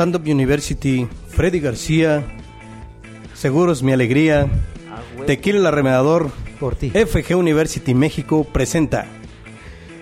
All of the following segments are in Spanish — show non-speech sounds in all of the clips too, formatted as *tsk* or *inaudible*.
Stand Up University, Freddy García, Seguros Mi Alegría, Tequila el Arremedador, Por ti. FG University México presenta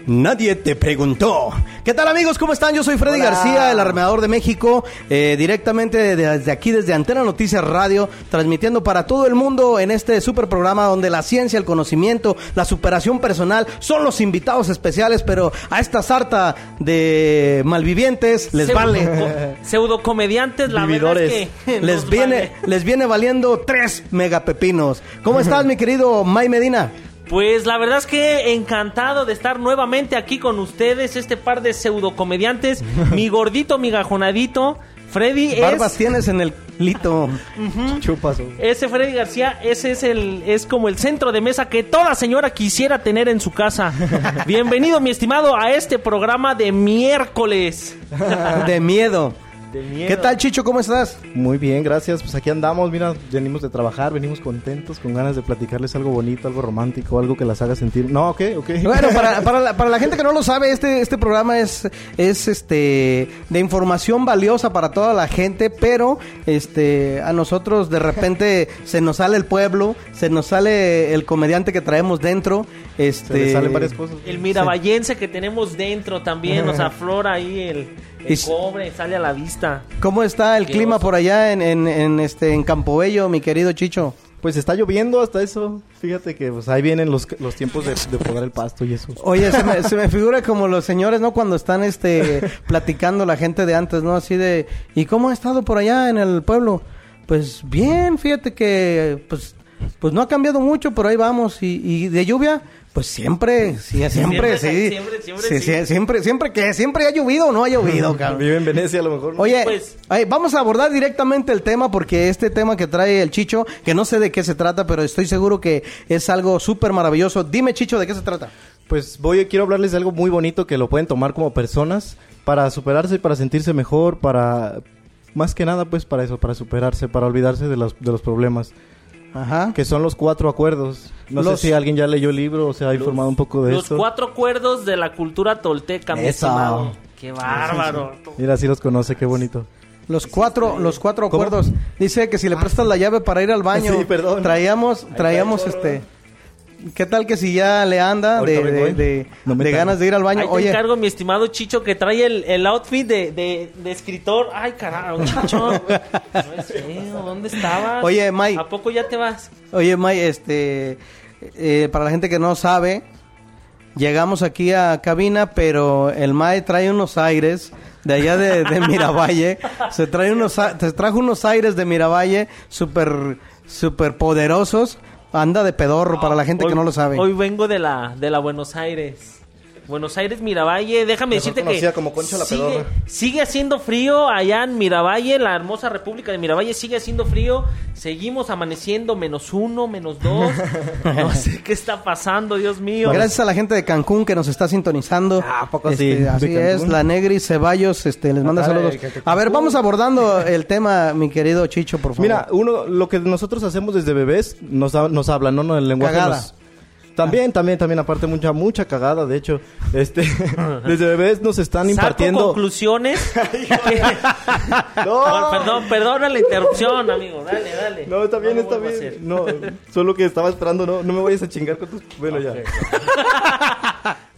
Nadie te preguntó. ¿Qué tal amigos? ¿Cómo están? Yo soy Freddy Hola. García, el arremedador de México, eh, directamente desde aquí, desde Antena Noticias Radio, transmitiendo para todo el mundo en este super programa donde la ciencia, el conocimiento, la superación personal son los invitados especiales, pero a esta sarta de malvivientes les vale. Pseudo comediantes, la verdad es que *laughs* Les viene, vale. les viene valiendo tres megapepinos. ¿Cómo estás, mi querido May Medina? Pues la verdad es que encantado de estar nuevamente aquí con ustedes, este par de pseudo comediantes, *laughs* mi gordito, mi gajonadito, Freddy Barbas es tienes en el lito. Chupas. o- ese Freddy García, ese es el es como el centro de mesa que toda señora quisiera tener en su casa. *laughs* Bienvenido, mi estimado, a este programa de miércoles. De miedo. De miedo. ¿Qué tal, Chicho? ¿Cómo estás? Muy bien, gracias. Pues aquí andamos, mira, venimos de trabajar, venimos contentos, con ganas de platicarles algo bonito, algo romántico, algo que las haga sentir. No, ok, ok. Bueno, para, *laughs* para, la, para la gente que no lo sabe, este, este programa es, es este de información valiosa para toda la gente, pero este a nosotros de repente *laughs* se nos sale el pueblo, se nos sale el comediante que traemos dentro. Este, Se le salen varias cosas. El miravallense que tenemos dentro también nos *laughs* aflora ahí el, el Y cobre, sale a la vista. ¿Cómo está el Qué clima oso. por allá en, en, en, este en Campobello, mi querido Chicho? Pues está lloviendo hasta eso. Fíjate que pues ahí vienen los, los tiempos de, de podar el pasto y eso. Oye, se me, *laughs* se me figura como los señores, ¿no? Cuando están este platicando la gente de antes, ¿no? Así de, ¿y cómo ha estado por allá en el pueblo? Pues bien, fíjate que pues pues no ha cambiado mucho, pero ahí vamos y, y de lluvia pues siempre, sí, siempre, Siempre, sí. siempre, siempre, Sí, sí. sí, siempre, siempre que siempre ha llovido o no ha llovido, *laughs* cabrón. Vive en Venecia a lo mejor. ¿no? Oye, Pues- ay, vamos a abordar directamente el tema porque este tema que trae el Chicho, que no sé de qué se trata, pero estoy seguro que es algo súper maravilloso. Dime, Chicho, ¿de qué se trata? Pues voy, quiero hablarles de algo muy bonito que lo pueden tomar como personas para superarse, para sentirse mejor, para más que nada pues para eso, para superarse, para olvidarse de los, de los problemas, Ajá. que son los cuatro acuerdos. No Los- sé si alguien ya leyó el libro o se ha informado un poco de Los esto. cuatro acuerdos de la cultura tolteca, mi estimado. Qué bárbaro. Mira, sí los conoce, qué bonito. Los cuatro, los cuatro ¿Cómo? acuerdos. Dice que si le prestas la llave para ir al baño, Sí, perdón. traíamos, traíamos este. ¿Qué tal que si ya le anda de, ¿eh? de- No me de tardo. ganas de ir al baño? Ahí te Oye, encargo, mi estimado Chicho, que trae el, el outfit de, de, de escritor. Ay, carajo, Chicho. *laughs* No es feo. ¿Dónde estabas? Oye, May. ¿A poco ya te vas? oye, May, este, eh, para la gente que no sabe, llegamos aquí a cabina, pero el May trae unos aires de allá de, de *laughs* Miravalle. se trae unos, a- se trajo unos aires de Miravalle súper, súper poderosos. Anda de pedorro para la gente Hoy- que no lo sabe. Hoy vengo de la, de la Buenos Aires. Buenos Aires, Miravalle, déjame Mejor decirte que conocida como Concha la sigue, sigue haciendo frío allá en Miravalle, la hermosa república de Miravalle sigue haciendo frío, seguimos amaneciendo menos uno, menos dos, no *laughs* sé qué está pasando, Dios mío. Gracias a la gente de Cancún que nos está sintonizando. Ah, ¿a poco Este, Así es, la Negri Ceballos este, les manda Dale, saludos. que- que A ver, vamos abordando el tema, mi querido Chicho, por favor. Mira, uno, lo que nosotros hacemos desde bebés nos, ha- nos hablan, ¿no? no el lenguaje Cagada. nos- También, también, también, aparte mucha, mucha cagada, de hecho, este, *laughs* desde bebés nos están impartiendo... conclusiones. *laughs* *laughs* No. perdón, perdona la interrupción, amigo. Dale, dale. No, está bien, está bien. No, solo que estaba esperando, no, no me vayas a chingar con tus... Bueno, ya.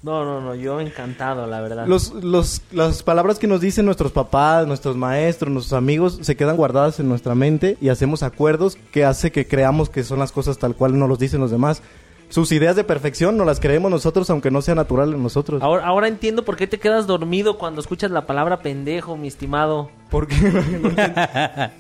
No, no, no, yo encantado, la verdad. Los, los, las palabras que nos dicen nuestros papás, nuestros maestros, nuestros amigos, se quedan guardadas en nuestra mente y hacemos acuerdos que hace que creamos que son las cosas tal cual nos los dicen los demás. Sus ideas de perfección nos las creemos nosotros, aunque no sea natural en nosotros. Ahora, ahora entiendo por qué te quedas dormido cuando escuchas la palabra pendejo, mi estimado. ¿Por qué? *laughs*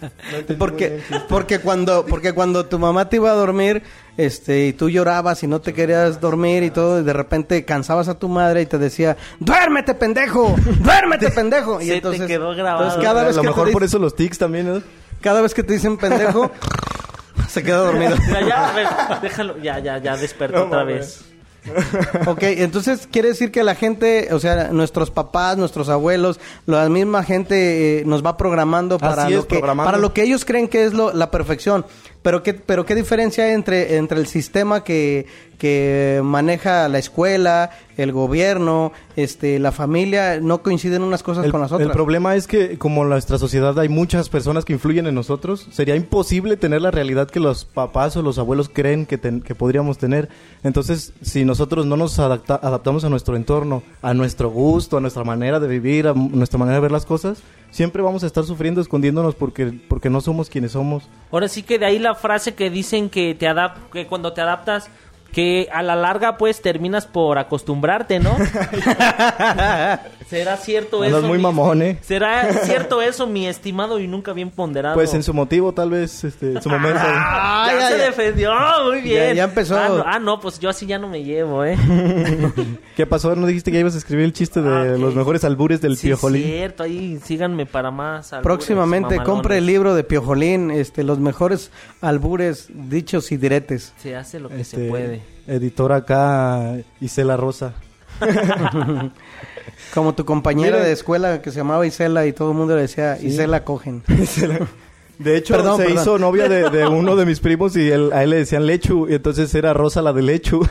Porque, porque cuando, porque cuando tu mamá te iba a dormir, este, y tú llorabas y no te querías dormir y todo, y de repente cansabas a tu madre y te decía, duérmete pendejo, duérmete *laughs* pendejo. Y Se te entonces, quedó grabado. entonces cada a vez lo que mejor te por eso los tics también, ¿no? cada vez que te dicen pendejo, *laughs* *laughs* se queda dormido. *laughs* Ya, a ver, déjalo, ya, ya, ya despertó No otra vez. Ok, entonces quiere decir que la gente, o sea, nuestros papás, nuestros abuelos, la misma gente eh, nos va programando para Así lo es, que programando. para lo que ellos creen que es lo- la perfección. Pero qué pero qué diferencia hay entre entre el sistema que que maneja la escuela, el gobierno, este, la familia, no coinciden unas cosas El, con las otras. el problema es que como en nuestra sociedad hay muchas personas que influyen en nosotros, sería imposible tener la realidad que los papás o los abuelos creen que, ten- que podríamos tener. Entonces, si nosotros no nos adapta- adaptamos a nuestro entorno, a nuestro gusto, a nuestra manera de vivir, a nuestra manera de ver las cosas, siempre vamos a estar sufriendo, escondiéndonos porque, porque no somos quienes somos. Ahora sí que de ahí la frase que dicen que te adap que cuando te adaptas que a la larga pues terminas por acostumbrarte, ¿no? *laughs* ¿Será cierto Andas eso? muy mi- mamón, ¿eh? ¿Será *laughs* cierto eso, mi estimado y nunca bien ponderado? Pues en su motivo, tal vez, este, en su momento. *laughs* Ah, ya, ya, se ya. defendió, muy bien. ya empezó. Ah no, ah, no, pues yo así ya no me llevo, ¿eh? *laughs* ¿Qué pasó? ¿No dijiste que ya ibas a escribir el chiste de Ah, ok. los mejores albures del sí, piojolín? cierto, ahí síganme para más. albures Próximamente mamalones. compre el libro de Piojolín, este, los mejores albures dichos y diretes. Se hace lo que Este, se puede. Editora acá, Isela Rosa. *laughs* Como tu compañera de escuela que se llamaba Isela y todo el mundo le decía Isela cogen. *laughs* De hecho, Perdón, se perdón. hizo novia de, de *laughs* uno de mis primos y él- a él le decían Lechu, y entonces era Rosa la de Lechu.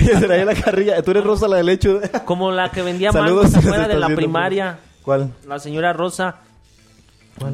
y se traía la carrilla, tú eres Rosa la de Lechu. Como la que vendía mangos afuera de la primaria. ¿Cuál? La señora Rosa.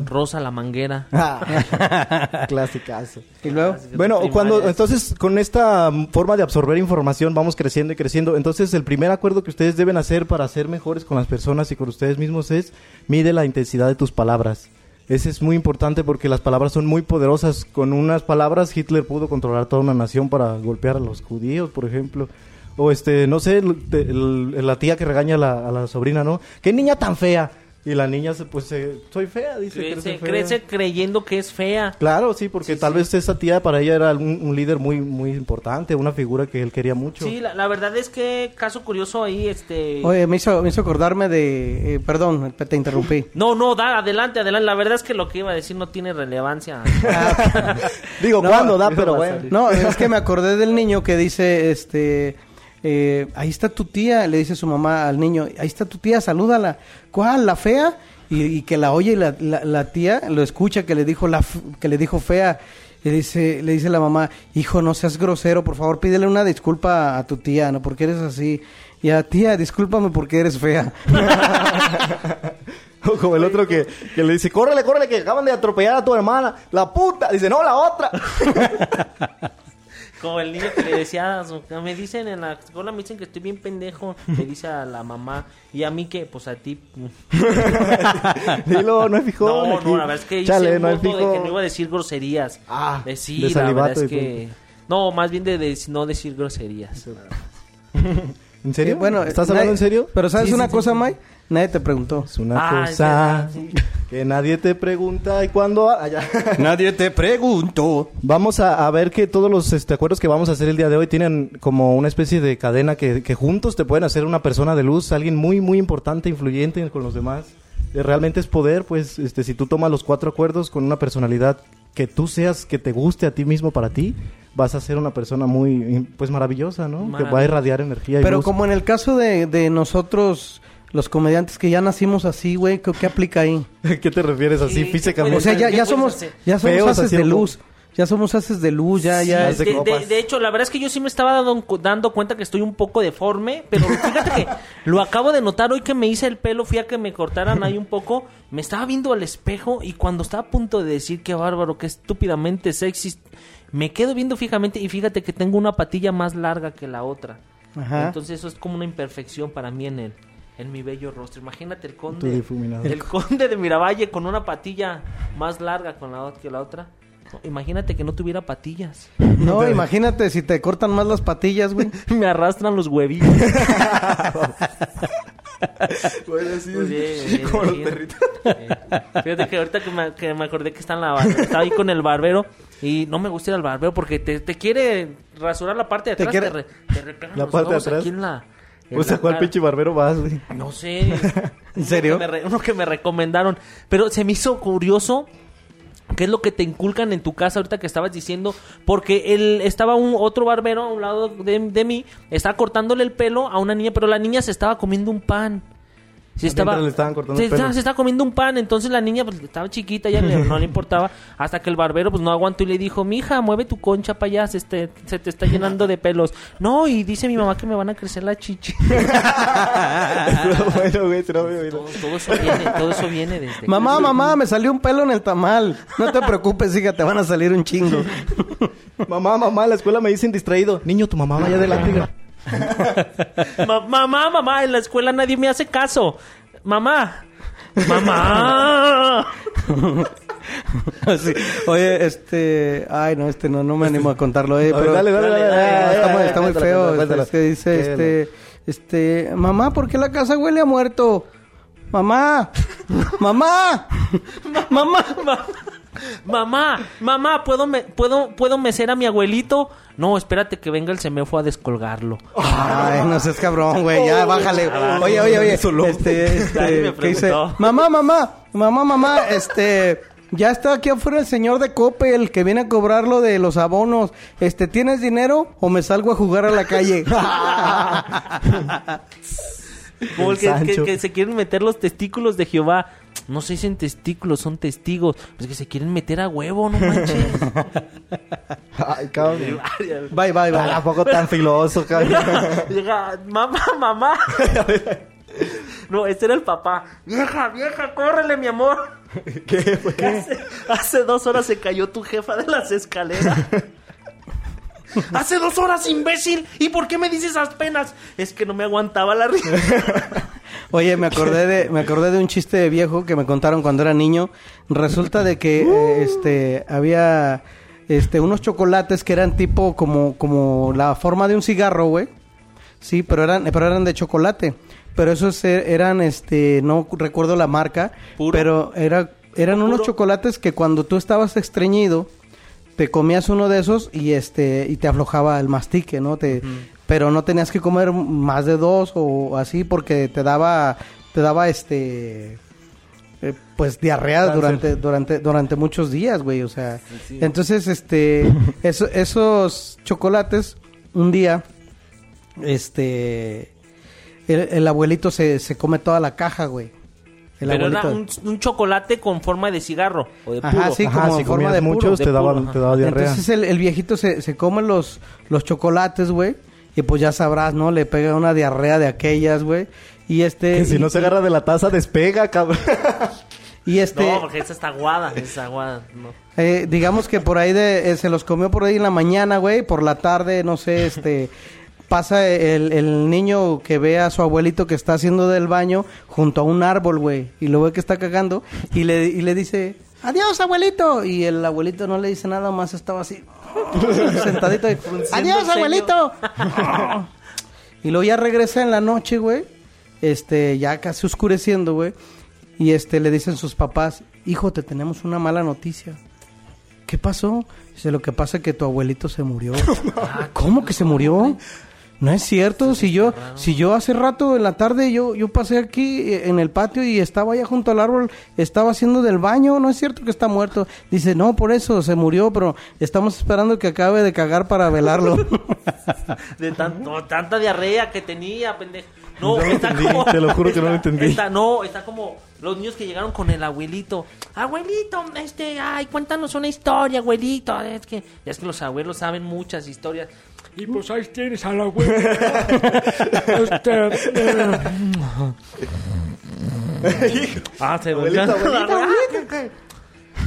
Rosa la manguera. *laughs* Clásicazo. Y luego, Bueno, cuando entonces con esta forma de absorber información vamos creciendo y creciendo, entonces el primer acuerdo que ustedes deben hacer para ser mejores con las personas y con ustedes mismos es mide la intensidad de tus palabras. Ese es muy importante porque las palabras son muy poderosas. Con unas palabras Hitler pudo controlar toda una nación para golpear a los judíos, por ejemplo. O este, no sé, el- el- la tía que regaña a la, a la sobrina, ¿no? ¡Qué niña tan fea! Y la niña, se, pues, se- soy fea, dice. Crece, "Crece fea". crece creyendo que es fea. Claro, sí, porque tal vez esa tía para ella era un, un líder muy muy importante, una figura que él quería mucho. Sí, la, la verdad es que caso curioso ahí, este... oye, me hizo, me hizo acordarme de, eh, perdón, te interrumpí. *laughs* No, no, da, adelante, adelante. La verdad es que lo que iba a decir no tiene relevancia. *laughs* *laughs* Digo, No, ¿cuándo da? Pero bueno. No, es que me acordé del niño que dice, este, eh, ahí está tu tía, le dice su mamá al niño, ahí está tu tía, salúdala. ¿Cuál? ¿La fea? Y, y que la oye y la, la- la tía lo escucha que le dijo la que le dijo fea. Y dice, le dice la mamá, hijo, no seas grosero, por favor, pídele una disculpa a tu tía, ¿no? Porque eres así. Y a tía, discúlpame porque eres fea. *laughs* O como el otro que, que le dice, córrele, córrele, que acaban de atropellar a tu hermana. La puta. Dice, no, la otra. *laughs* Como el niño que le decía, a su- me dicen en la escuela, me dicen que estoy bien pendejo, le dice a la mamá, y a mí que, pues a ti. *laughs* Dilo, no hay fijón. No, aquí. no, la verdad es que hice Chale, un no hay voto de que no iba a decir groserías. Ah, de sí, de la verdad es que... No, más bien de, de no decir groserías. *laughs* ¿En serio? Bueno, ¿Estás nadie- hablando en serio? Pero ¿sabes Sí, una sí, cosa, sí. Mike? Nadie te preguntó. Es una Ah, es cosa verdad, sí. Que nadie te pregunta y cuando... Ah, ya. *laughs* Nadie te preguntó. Vamos a, a ver que todos los este, acuerdos que vamos a hacer el día de hoy tienen como una especie de cadena que, que juntos te pueden hacer una persona de luz, alguien muy, muy importante, influyente con los demás. Eh, Realmente es poder, pues, este, si tú tomas los cuatro acuerdos con una personalidad que tú seas, que te guste a ti mismo para ti, vas a ser una persona muy, pues, maravillosa, ¿no? Que va a irradiar energía y Pero luz. como en el caso de, de nosotros, los comediantes que ya nacimos así, güey, ¿qué, qué aplica ahí? *laughs* ¿Qué te refieres así Sí, ¿qué físicamente? O sea, ya, ¿Qué ya puedes somos, hacer? ya somos Feos, haces de luz. Ya somos haces de luz, ya, Sí, ya. De hecho, la verdad es que yo sí me estaba dando, dando cuenta que estoy un poco deforme, pero fíjate que lo acabo de notar hoy que me hice el pelo, fui a que me cortaran ahí un poco, me estaba viendo al espejo y cuando estaba a punto de decir qué bárbaro, qué estúpidamente sexy, me quedo viendo fijamente y fíjate que tengo una patilla más larga que la otra. Ajá. Entonces eso es como una imperfección para mí en el en mi bello rostro. Imagínate el conde. difuminado. El conde de Miravalle con una patilla más larga con la, que la otra. Imagínate que no tuviera patillas. *laughs* No, *laughs* imagínate si te cortan más las patillas, güey. *laughs* Me arrastran los huevillos. Güey, así Muy bien, es. bien, Como los perritos. Fíjate que ahorita que me, que me acordé que está en la estaba ahí con el barbero y no me gusta ir al barbero porque te, te quiere rasurar la parte de Te atrás. quiere- Te, re- te repegan ¿La los parte de huevos atrás? aquí en la. En Pues a la cuál pinche barbero vas, güey. No sé. *laughs* ¿En serio? Uno que, me re- uno que me recomendaron. Pero se me hizo curioso. ¿Qué es lo que te inculcan en tu casa ahorita que estabas diciendo? Porque él estaba un otro barbero a un lado de, de mí, estaba cortándole el pelo a una niña, pero la niña se estaba comiendo un pan. Se estaba, le estaban cortando se, el pelo. estaba, se estaba comiendo un pan, entonces la niña pues, estaba chiquita, ya le- no le importaba, hasta que el barbero pues no aguantó y le dijo, mija, mueve tu concha para allá, se, este- se te está llenando de pelos. No, y dice mi mamá que me van a crecer la chichi. *laughs* *laughs* bueno, güey, oír. todo, todo eso viene, todo eso viene desde... Mamá, mamá, me salió un pelo en el tamal. No te preocupes, hija, te van a salir un chingo. Mamá, mamá, en la escuela me dicen distraído. Niño, tu mamá vaya adelante. *laughs* mamá, mamá, en la escuela nadie me hace caso. Mamá, mamá. *laughs* Sí. Oye, este... Ay, no, este no, no me animo a contarlo. eh, A ver, pero- dale, dale, dale, dale, dale, dale, está muy, está feo. cuéntala, este, este, dice, este... Este... Mamá, ¿por qué la casa huele a muerto? Mamá. Mamá. *laughs* Mamá. Ma- Mamá, mamá, ¿puedo, me- puedo, ¿puedo mecer a mi abuelito? No, espérate que venga el semefo a descolgarlo. Ay, no seas cabrón, güey. Ya, bájale. Oye, oye, oye. Este, *laughs* este, ¿qué dice? Mamá, mamá, mamá, mamá, este... Ya está aquí afuera el señor de Coppel que viene a cobrar lo de los abonos. Este, ¿tienes dinero o me salgo a jugar a la calle? *laughs* *laughs* Como el que, Sancho. que- que se quieren meter los testículos de Jehová. No se dicen testículos, son testigos. Pues que se quieren meter a huevo, no manches. *laughs* Ay, cabrón. Bye, bye, bye. ¿A poco tan filoso, cabrón? *laughs* Llega, mamá, mamá. *laughs* No, este era el papá. Vieja, vieja, córrele, mi amor. ¿Qué fue? Hace, hace dos horas se cayó tu jefa de las escaleras. Hace dos horas, imbécil. ¿Y por qué me dices esas penas? Es que no me aguantaba la risa. Oye, me acordé de, me acordé de un chiste de viejo que me contaron cuando era niño. Resulta de que eh, este había este unos chocolates que eran tipo como, como la forma de un cigarro, güey. Sí, pero eran, pero eran de chocolate. Pero esos e- eran este, no recuerdo la marca, Puro. pero era, eran unos Puro. chocolates que cuando tú estabas estreñido, te comías uno de esos y este, y te aflojaba el mastique, ¿no? Te, pero no tenías que comer más de dos o así porque te daba, te daba este, eh, pues diarrea Cáncer. durante, durante, durante muchos días, güey, o sea. Entonces, este, *laughs* eso- esos chocolates, un día, este, el, el abuelito se, se come toda la caja, güey. El Pero era un, un chocolate con forma de cigarro o de puro. Ajá, sí, Ajá, como si forma de puro, muchos de te, puro, ajá. te daba diarrea. Entonces el, el viejito se, se come los, los chocolates, güey. Y pues ya sabrás, ¿no? Le pega una diarrea de aquellas, güey. Y este... Que si y- no se agarra de la taza, despega, cabrón. *laughs* Y este... No, porque esa está aguada, esa está aguada. No. Eh, digamos que por ahí de, eh, se los comió por ahí en la mañana, güey, por la tarde, no sé, este, *laughs* pasa el, el niño que ve a su abuelito que está haciendo del baño junto a un árbol, güey, y lo ve que está cagando y le, y le dice, adiós, abuelito, y el abuelito no le dice nada más, estaba así, *laughs* sentadito, y, adiós, abuelito. *laughs* y luego ya regresa en la noche, güey, este, ya casi oscureciendo, güey, y este, le dicen sus papás, hijo, te tenemos una mala noticia. ¿Qué pasó? Dice, lo que pasa es que tu abuelito se murió. *laughs* ¿Cómo que se murió? No es cierto, si yo, si yo hace rato en la tarde yo, yo pasé aquí eh, en el patio y estaba allá junto al árbol, estaba haciendo del baño, no es cierto que está muerto. Dice, no, por eso se murió, pero estamos esperando que acabe de cagar para velarlo. *laughs* De tanto, tanta diarrea que tenía, pendejo. No, No lo está entendí, como. te lo juro que no lo entendí. está- no, está como los niños que llegaron con el abuelito. Abuelito, este, ay, cuéntanos una historia, abuelito. Es que, es que los abuelos saben muchas historias. Y pues ahí tienes a la abuela. este, eh, *laughs* Ah, se volvió-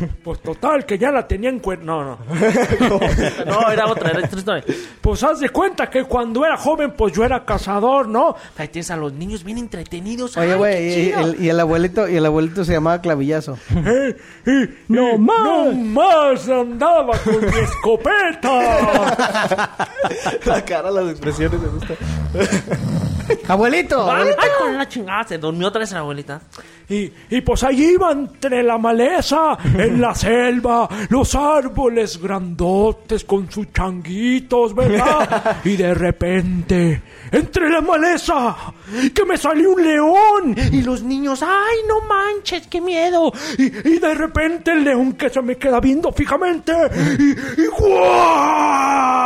*laughs* Pues total, que ya la tenía en cuenta. No, no. *laughs* No, era otra, era otra historia. Pues haz de cuenta que cuando era joven, pues yo era cazador, ¿no? Ahí tienes a los niños bien entretenidos. Oye, güey, y, el, y el abuelito, y el abuelito se llamaba Clavillazo. Eh, y- No y más. No más andaba con mi escopeta. *laughs* La cara, las expresiones me gustan. ¡Abuelito! Ay, ay, con la chingada. Se durmió otra vez la abuelita. Y, y pues allí iba entre la maleza, en la selva, los árboles grandotes con sus changuitos, ¿verdad? *laughs* Y de repente, entre la maleza, que me salió un león. Y los niños, ay, no manches, qué miedo. Y, y de repente el león que se me queda viendo fijamente. Y, y ¡guau!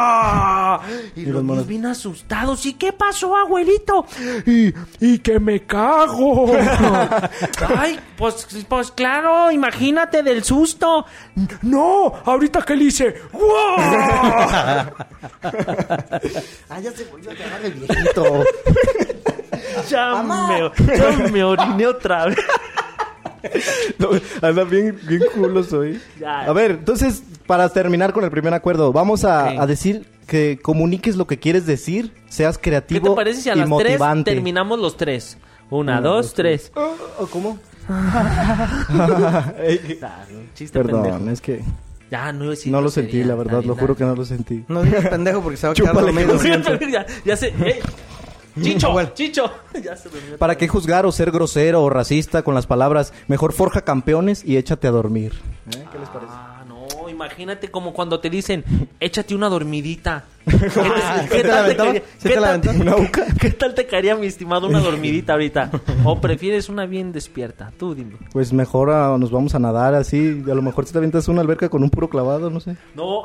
Y, los niños bien asustados. ¿Y qué pasó, abuelito? Y, y que me cago. *laughs* Ay, pues, pues claro, imagínate del susto. No, ahorita que le hice. ¡guau! *laughs* Ah, ya se volvió a agarrar el viejito. *laughs* Ya me, ya me oriné otra vez. No, anda bien, bien culo soy. A ver, entonces, para terminar con el primer acuerdo, vamos a decir que comuniques lo que quieres decir, seas ¿Qué creativo te parece si a y las tres motivante. terminamos los tres? Una, dos, tres. ¿O ¿Cómo? *laughs* *laughs* Ey, Ah, un chiste Perdón, pendejo. es que Ya, no iba a decir no lo sentí, la verdad, lo juro que no lo sentí. No digas pendejo porque se va a quedar Chúpale, que *laughs* ya, eh. Chicho. Chicho. Ya se durmió. ¿Para qué juzgar o ser grosero o racista con las palabras? Mejor forja campeones y échate a dormir. Ah, no, imagínate como cuando te dicen, échate una dormidita. *laughs* ¿Qué, te- ¿Sí qué te la tal te caería- ¿Sí qué te la tal- aventaba? *laughs* ¿Qué tal te caería, mi estimado, una dormidita *laughs* ahorita? ¿O prefieres una bien despierta? Tú dime. Pues mejor ah, nos vamos a nadar así. A lo mejor si te avientas una alberca con un puro clavado, no sé. No.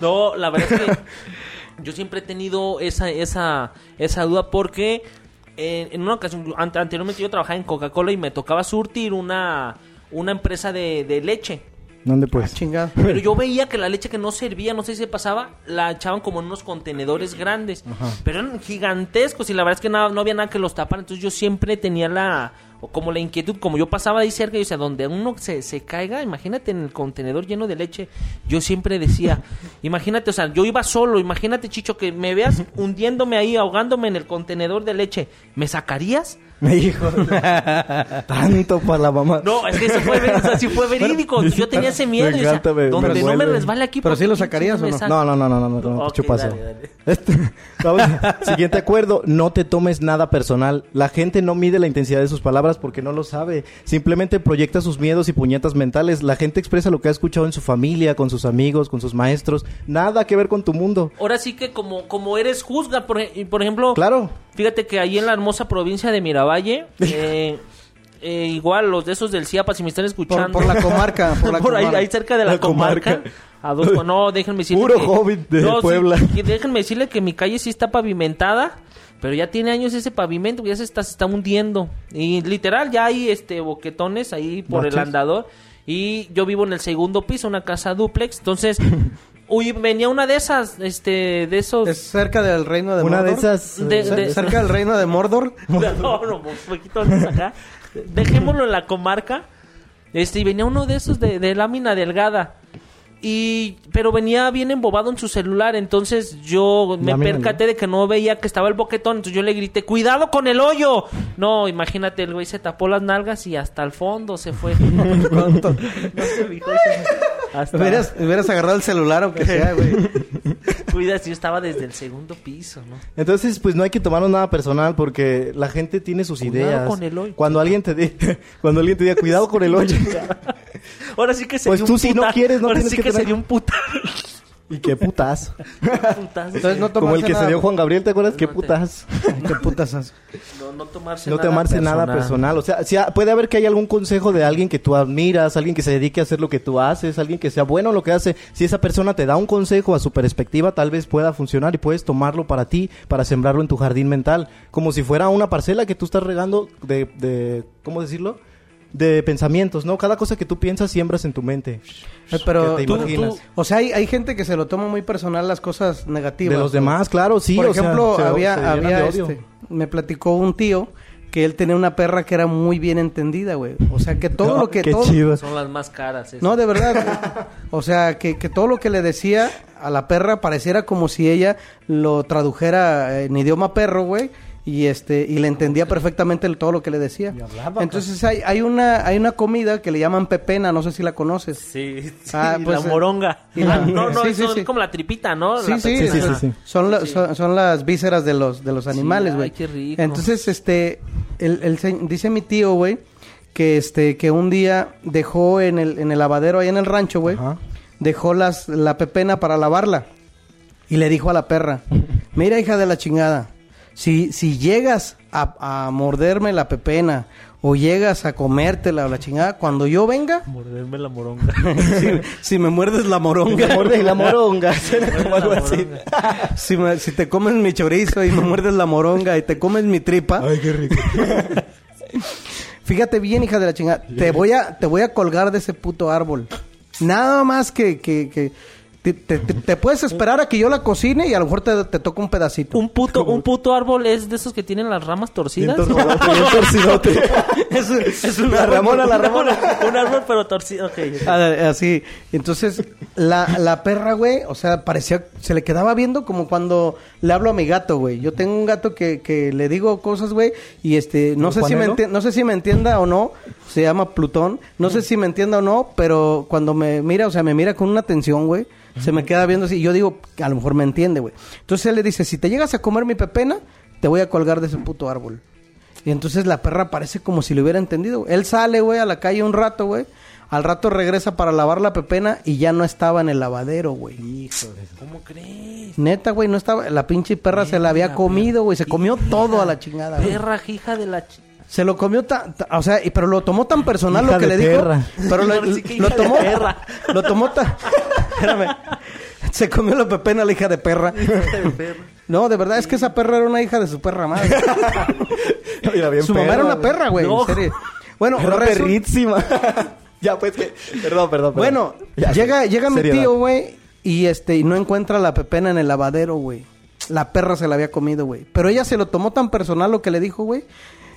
no, la verdad es que yo siempre he tenido esa, esa, esa duda porque eh, en una ocasión, ante- anteriormente yo trabajaba en Coca-Cola y me tocaba surtir una, una empresa de, de leche. ¿Dónde pues? Chingada. Pero yo veía que la leche que no servía, no sé si se pasaba, la echaban como en unos contenedores grandes. Pero eran gigantescos y la verdad es que nada- no había nada que los taparan. Entonces yo siempre tenía la, o como la inquietud, como yo pasaba ahí cerca y decía, donde uno se, se caiga, imagínate en el contenedor lleno de leche. Yo siempre decía, *laughs* imagínate, o sea, yo iba solo, imagínate, Chicho, que me veas hundiéndome ahí, ahogándome en el contenedor de leche. ¿Me sacarías? Me dijo. *laughs* Tanto para la mamá. No, es que eso fue, ver- o sea, sí fue verídico. Yo tenía ese miedo. Me encanta, me- donde me no me resbale aquí. Pero sí lo sacarías, ¿o no? saca. No, no, no, no, no, no, no, Ok, chupazo. dale, dale. *laughs* Este, vamos, siguiente acuerdo, no te tomes nada personal. La gente no mide la intensidad de sus palabras porque no lo sabe. Simplemente proyecta sus miedos y puñetas mentales. La gente expresa lo que ha escuchado en su familia, con sus amigos, con sus maestros. Nada que ver con tu mundo. Ahora sí que como, como eres juzga, por, por ejemplo, Claro. fíjate que ahí en la hermosa provincia de Miravalle, *laughs* eh, eh, igual los de esos del CIAPA, si me están Por, escuchando. por la comarca. Por, la *laughs* Por ahí, comarca. ahí cerca de la, La comarca. comarca. A dos, no, déjenme decirle Puro que- hobbit de No, sí, Puebla. que déjenme decirle que mi calle sí está pavimentada, pero ya tiene años ese pavimento, ya se está, se está hundiendo. Y literal, ya hay este boquetones ahí por el Baches. andador. Y yo vivo en el segundo piso, una casa duplex. Entonces, *laughs* uy, venía una de esas, este, de esos... Es cerca del reino de Una Mordor. de esas. De- de- Cerca del reino de Mordor. *laughs* No, no, un poquito antes acá. Dejémoslo en la comarca. Este, y venía uno de esos de, de lámina delgada. Y, pero venía bien embobado en su celular, entonces yo me percaté de que no veía que estaba el boquetón, entonces yo le grité, ¡cuidado con el hoyo! No, imagínate, el güey se tapó las nalgas y hasta el fondo se fue. *laughs* no se fijó, hasta- Hubieras, hubieras agarrado el celular aunque sea, güey. *laughs* Cuida, si yo estaba desde el segundo piso, ¿no? Entonces, pues no hay que tomarnos nada personal porque la gente tiene sus Cuidado ideas. con el hoyo. Cuando alguien te di- *laughs* cuando alguien te diga cuidado con el hoyo. *laughs* Ahora sí que sería Pues un tú si no quieres, no Ahora tienes sí que que tener- sería un puta. Y qué putas. *laughs* Entonces no Como el que nada- se dio Juan Gabriel, ¿te acuerdas? Qué No te- putas. *laughs* ¿Qué *laughs* putas? No, no tomarse No nada tomarse nada personal. personal. O sea, si puede haber que haya algún consejo de alguien que tú admiras, alguien que se dedique a hacer lo que tú haces, alguien que sea bueno en lo que hace. Si esa persona te da un consejo a su perspectiva, tal vez pueda funcionar y puedes tomarlo para ti, para sembrarlo en tu jardín mental. Como si fuera una parcela que tú estás regando de, de ¿cómo decirlo? De pensamientos, ¿no? Cada cosa que tú piensas siembras en tu mente. Eh, Pero Que te tú, imaginas. tú- o sea, hay, hay gente que se lo toma muy personal las cosas negativas. De los ¿no? demás, claro, sí. Por o ejemplo, había, se había este, me platicó un tío que él tenía una perra que era muy bien entendida, güey. O sea, que todo *laughs* lo que... Qué todo- chido. Son las más caras. esas. No, de verdad. O sea, que, que todo lo que le decía a la perra pareciera como si ella lo tradujera en idioma perro, güey. Y este y le entendía perfectamente el- todo lo que le decía. Entonces hay, hay una hay una comida que le llaman pepena, no sé si la conoces. Sí, *laughs* sí, Ah, pues, la eh, moronga. y la- no, no, sí, eso sí, es como la tripita, ¿no? Sí, La sí, pepena. sí, sí, son- sí. Son, la- son, son las vísceras de los de los animales, ay, güey. qué rico. Entonces, este, el, el dice mi tío, güey, que este, que un día dejó en el, en el lavadero ahí en el rancho, güey, Ajá. dejó las, la pepena para lavarla. Y le dijo a la perra, mira hija de la chingada, si, si llegas a, a morderme la pepena o llegas a comértela o la chingada, cuando yo venga, Morderme la moronga. *laughs* si, si me muerdes la moronga, Morde la moronga. *laughs* Como algo La así. moronga. si, me- si te comes mi chorizo y me muerdes la moronga y te comes mi tripa, Ay, qué rico. *laughs* fíjate bien, hija de la chingada, te voy a, te voy a colgar de ese puto árbol. Nada más que, que, que te, te- te- te puedes esperar a que yo la cocine y a lo mejor te, te toca un pedacito. Un puto, un puto árbol es de esos que tienen las ramas torcidas. Bien torcidote, bien *laughs* torcidote. es, es un La árbol. Ramona, la *laughs* Ramona. un árbol pero torcido. Ok. Ah, Así, entonces la, la perra, güey, o sea, parecía, se le quedaba viendo como cuando le hablo a mi gato, güey. Yo tengo un gato que, que le digo cosas, güey, y este, no sé si me enti- no sé si me entienda o no, se llama Plutón, no sé si me entienda o no, pero cuando me mira, o sea, me mira con una atención, güey, se me queda viendo así, y yo digo, a lo mejor me entiende, güey. Entonces él le dice, si te llegas a comer mi pepena, te voy a colgar de ese puto árbol. Y entonces la perra parece como si lo hubiera entendido. Él sale, güey, a la calle un rato, güey. Al rato regresa para lavar la pepena y ya no estaba en el lavadero, güey. ¿Cómo crees? Neta, güey, no estaba. La pinche perra se la había comido, güey. Se comió hija, todo a la chingada, güey. Perra, hija de la... Se lo comió tan. ta- o sea, y- pero lo tomó tan personal Hija lo que de le dijo. perra. Pero lo, *laughs* lo de tomó. perra. Lo tomó tan. Espérame. Se comió la pepena la *laughs* hija de perra. No, de verdad, es que esa perra era una hija de su perra madre. *laughs* Mira, bien su mamá era perra, una güey. perra, güey. No. En serio. Bueno, Era resu- perrísima. ya, pues que... Perdón, perdón, perdón. Bueno, Ya, llega, llega mi seriedad. tío, güey, y este, y no encuentra la pepena en el lavadero, güey. La perra se la había comido, güey. Pero ella se lo tomó tan personal lo que le dijo, güey,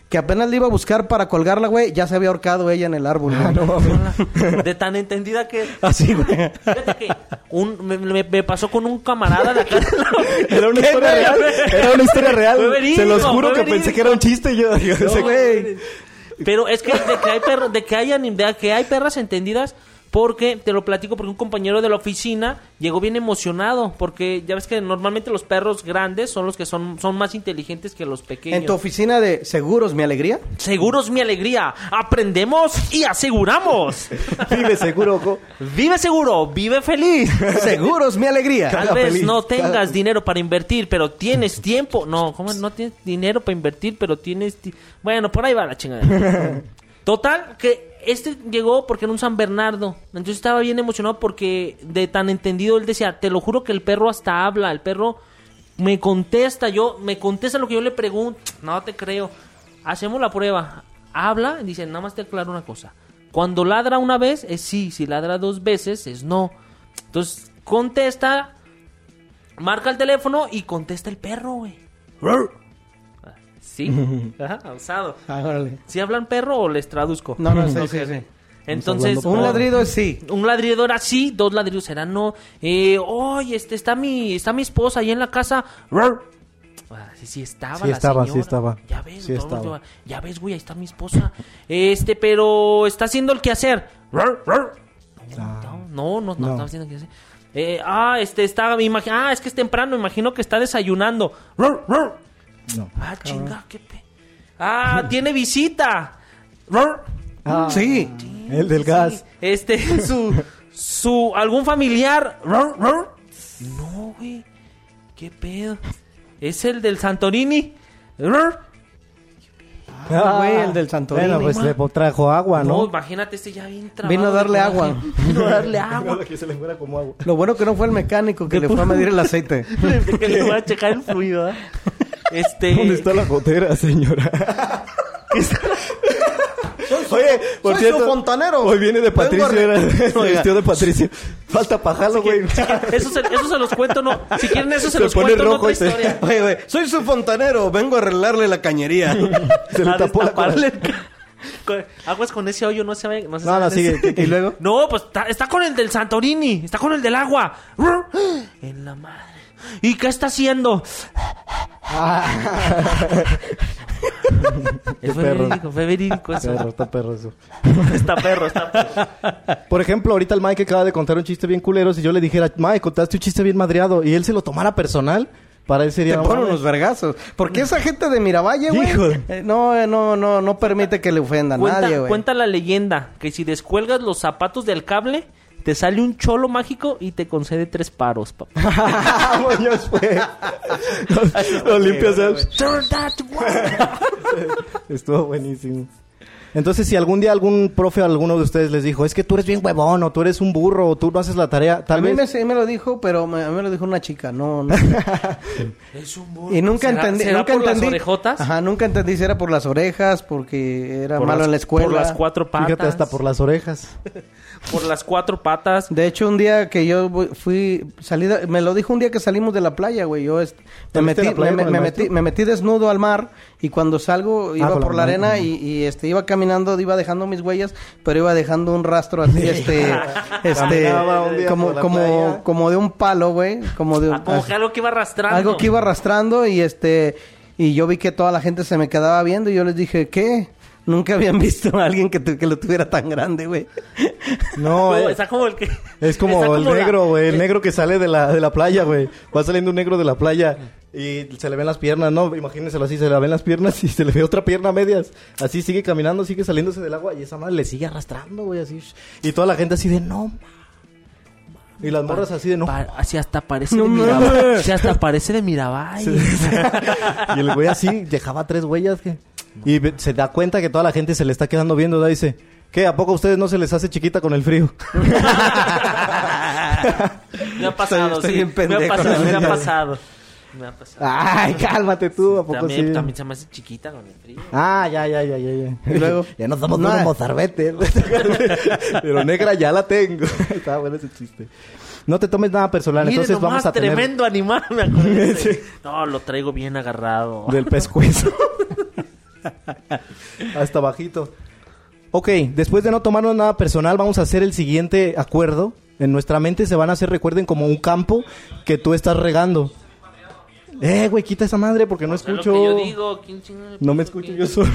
que apenas le iba a buscar para colgarla, güey, ya se había ahorcado ella en el árbol, Ah, güey. *laughs* De tan entendida que... *laughs* Así, güey. Fíjate que un, me, me- me pasó con un camarada de acá. *laughs* Era una historia real. Era una historia real. Verídico, Se los juro fue que pensé que era un chiste yo... yo No, sé- güey. Pero es que de que hay perra- de que hay anim- de que hay perras entendidas porque te lo platico porque un compañero de la oficina llegó bien emocionado porque ya ves que normalmente los perros grandes son los que son son más inteligentes que los pequeños. En tu oficina de seguros, mi alegría. Seguros mi alegría. Aprendemos y aseguramos. *laughs* Vive seguro, ojo. Vive seguro, vive feliz. Seguros, mi alegría. Tal vez feliz, no cada- tengas dinero para invertir, pero tienes tiempo. No, ¿cómo no tienes dinero para invertir, pero tienes... ti- Bueno, por ahí va la chingada. *laughs* Total, que este llegó porque era un San Bernardo. Entonces estaba bien emocionado porque de tan entendido él decía, te lo juro que el perro hasta habla. El perro me contesta, yo, me contesta lo que yo le pregunto. *tsk* No te creo. Hacemos la prueba. Habla, dice, nada más te aclaro una cosa. Cuando ladra una vez es sí, si ladra dos veces es no. Entonces contesta, marca el teléfono y contesta el perro, güey. Ah, Sí, Ajá, usado. Ah, órale. ¿Si hablan perro o les traduzco? No, no, *laughs* sí, sí, sí. Entonces, Un ladrido es sí. un ladrido era sí, dos ladridos eran no. Eh, oye, este está mi está mi esposa ahí en la casa. Ah, sí, sí estaba Sí la estaba, sí señora. estaba. Ya ves, Sí estaba. ya ves, güey, ahí está mi esposa. Este, pero está haciendo el quehacer. Rar. No, no, no, no, No. está haciendo el quehacer. Eh, ah, este está, me imagi- ah, es que es temprano, imagino que está desayunando. No. Ah, chinga, qué pe... Ah, tiene visita. Ah, Sí. El del Sí, gas. Este, *laughs* su, su, algún familiar. No, güey. ¿Qué pedo? Es el del Santorini. Rar. Ah, güey, el del Santorini. Bueno, pues le trajo agua, No, ¿no? imagínate, este ya bien trabado Vino a darle agua. *laughs* Vino a darle agua. *laughs* que se le fuera como agua. Lo bueno que no fue el mecánico que le fue a medir el aceite. que le voy a checar el fluido, ¿eh? Este. ¿Dónde está la gotera, señora? *laughs* Son Oye, por soy cierto, su fontanero. Hoy viene de Patricio, *laughs* se vistió de Patricio. Falta pajalo, güey. Eso se, eso se los cuento, no. Si quieren eso se, Se los pone cuento en rojo otra y se- historia. *laughs* Oye, güey, soy su fontanero, vengo a arreglarle la cañería. Se le A tapó la Aguas con ese hoyo, no se ve. No, se No, sigue. y luego, No, pues está, está con el del Santorini, está con el del agua. *gasps* En la madre. ¿Y qué está haciendo? *laughs* es Qué perro. verídico, fue verídico eso. Perro, está perro eso. *laughs* Está perro, está perro. *laughs* Por ejemplo, ahorita el Mike acaba de contar un chiste bien culero. Si yo le dijera, Mike, contaste un chiste bien madreado y él se lo tomara personal, para él sería. te ponen unos vergazos. Porque esa gente de Miravalle, güey, eh, no, eh, no, no, no permite que le ofenda a Cuenta, nadie, güey. cuenta la leyenda que si descuelgas los zapatos del cable, te sale un cholo mágico y te concede tres paros, papá. *laughs* Muñoz fue. Lo, lo limpias. *laughs* Estuvo buenísimo. Entonces, si algún día algún profe, alguno de ustedes les dijo, es que tú eres bien huevón, o tú eres un burro, o tú no haces la tarea, tal a mí vez. me, sí me lo dijo, pero me, a mí me lo dijo una chica, no, no. *laughs* Es un burro. Y nunca ¿Será- entendí, será nunca por entendí. las orejotas? Ajá, nunca entendí si era por las orejas, porque era Por malo las- en la escuela. Por las cuatro patas. Fíjate, hasta por las orejas. *laughs* Por las cuatro patas. De hecho, un día que yo voy- fui, salí, de- me lo dijo un día que salimos de la playa, güey. Yo est- me, ¿Saliste metí, me, metí, me metí desnudo al mar y cuando salgo iba la por la arena y, y, este iba caminando, iba dejando mis huellas, pero iba dejando un rastro así, este, *laughs* este, un como, como, playa. como de un palo, güey, como de un- Ah, como que algo que iba arrastrando. algo que iba arrastrando y este y yo vi que toda la gente se me quedaba viendo y yo les dije ¿qué? Nunca habían visto a alguien que, tu- que lo tuviera tan grande, güey. No, No, eh, está como el que. es como el la- negro, güey. El negro que sale de la, de la playa, güey. Va saliendo un negro de la playa y se le ven las piernas, ¿no? Imagínenselo así, se le ven las piernas y se le ve otra pierna a medias. Así sigue caminando, sigue saliéndose del agua y esa madre le sigue arrastrando, güey, así. Y toda la gente así de, no, ma". Y las morras así de, no. Así hasta parece No de mames. Mirabay. Así hasta parece de Mirabay. *laughs* y el güey así dejaba tres huellas que... Y se da cuenta que toda la gente se le está quedando viendo, ¿da? Dice, ¿qué? ¿A poco a ustedes no se les hace chiquita con el frío? *laughs* Me ha pasado, Estoy sí. bien me ha pendejo, pasado, me ha pasado. Me ha pasado. Ay, cálmate tú, ¿a poco también, sí? también se me hace chiquita con el frío. Ah, ya, ya, ya, ya, ya. Y luego- *laughs* ya nos damos No, unos mozarbetes. *laughs* Pero negra ya la tengo. Está bueno ese chiste. No te tomes nada personal, Miren entonces nomás, vamos a tener tremendo animal, me acordé. Sí. No, lo traigo bien agarrado. del pescuezo. *laughs* Hasta bajito. Ok, después de no tomarnos nada personal, vamos a hacer el siguiente acuerdo. En nuestra mente se van a hacer, recuerden, como un campo que tú estás regando. Eh, güey, quita esa madre porque no escucho. que yo digo. ¿quién chinga le No me escucho yo solo.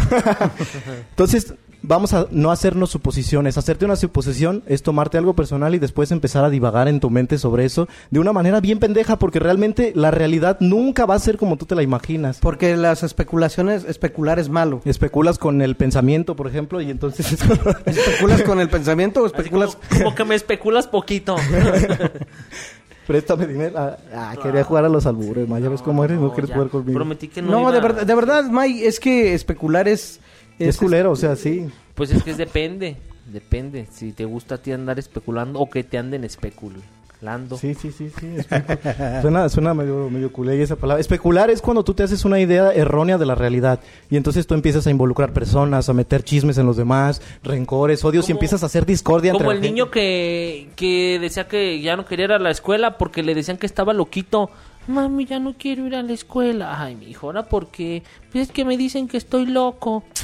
*laughs* Entonces, vamos a no hacernos suposiciones. Hacerte una suposición es tomarte algo personal y después empezar a divagar en tu mente sobre eso de una manera bien pendeja, porque realmente la realidad nunca va a ser como tú te la imaginas. Porque las especulaciones, especular es malo. Especulas con el pensamiento, por ejemplo, y entonces *laughs* ¿Especulas con el pensamiento o especulas como, como que me especulas poquito. *laughs* préstame dinero. Ah, ah, quería jugar a los albures, ma. Ya ves cómo eres, no, quieres ya. jugar conmigo. Prometí que no. No, iba- de verdad, de verdad, May, es que especular es... Es culero, o sea, sí. Pues es que es depende. Depende. Si te gusta a ti andar especulando o que te anden especulando. Sí, sí, sí, sí. *laughs* suena, suena medio, medio culé esa palabra. Especular es cuando tú te haces una idea errónea de la realidad. Y entonces tú empiezas a involucrar personas, a meter chismes en los demás, rencores, odios, y empiezas a hacer discordia entre Como la el gente. niño que, que decía que ya no quería ir a la escuela porque le decían que estaba loquito. Mami, ya no quiero ir a la escuela. Ay, mi hijo, ¿ahora por qué? Pues es que me dicen que estoy loco. *laughs*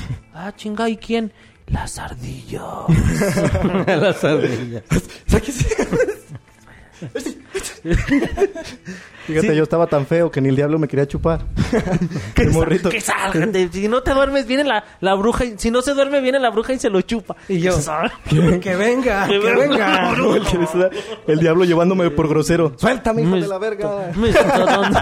Ah, chinga, ¿y quién? Las ardillas. *laughs* Las ardillas. *laughs* Fíjate, yo estaba tan feo que ni el diablo me quería chupar. *laughs* El morrito. Que salga. te- Si no te duermes, viene la, la bruja. y- si no se duerme, viene la bruja y se lo chupa. Y yo, que *laughs* venga, que venga. *laughs* El, el diablo llevándome por grosero. Suéltame, hijo de la verga. Me está dando,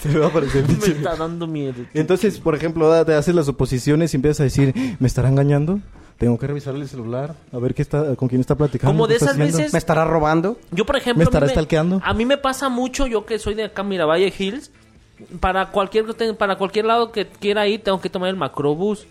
Se me va a aparecer el me está dando miedo. Entonces, por ejemplo, da- te haces las suposiciones y empiezas a decir, ¿me estará engañando? Tengo que revisar el celular, a ver qué está, con quién está platicando. Como de esas haciendo. veces- ¿Me estará robando? Yo, por ejemplo. ¿Me a mí estará stalkeando? A mí me pasa mucho, yo que soy de acá, Miravalle Hills. Para cualquier, para cualquier lado que quiera ir, tengo que tomar el macrobús.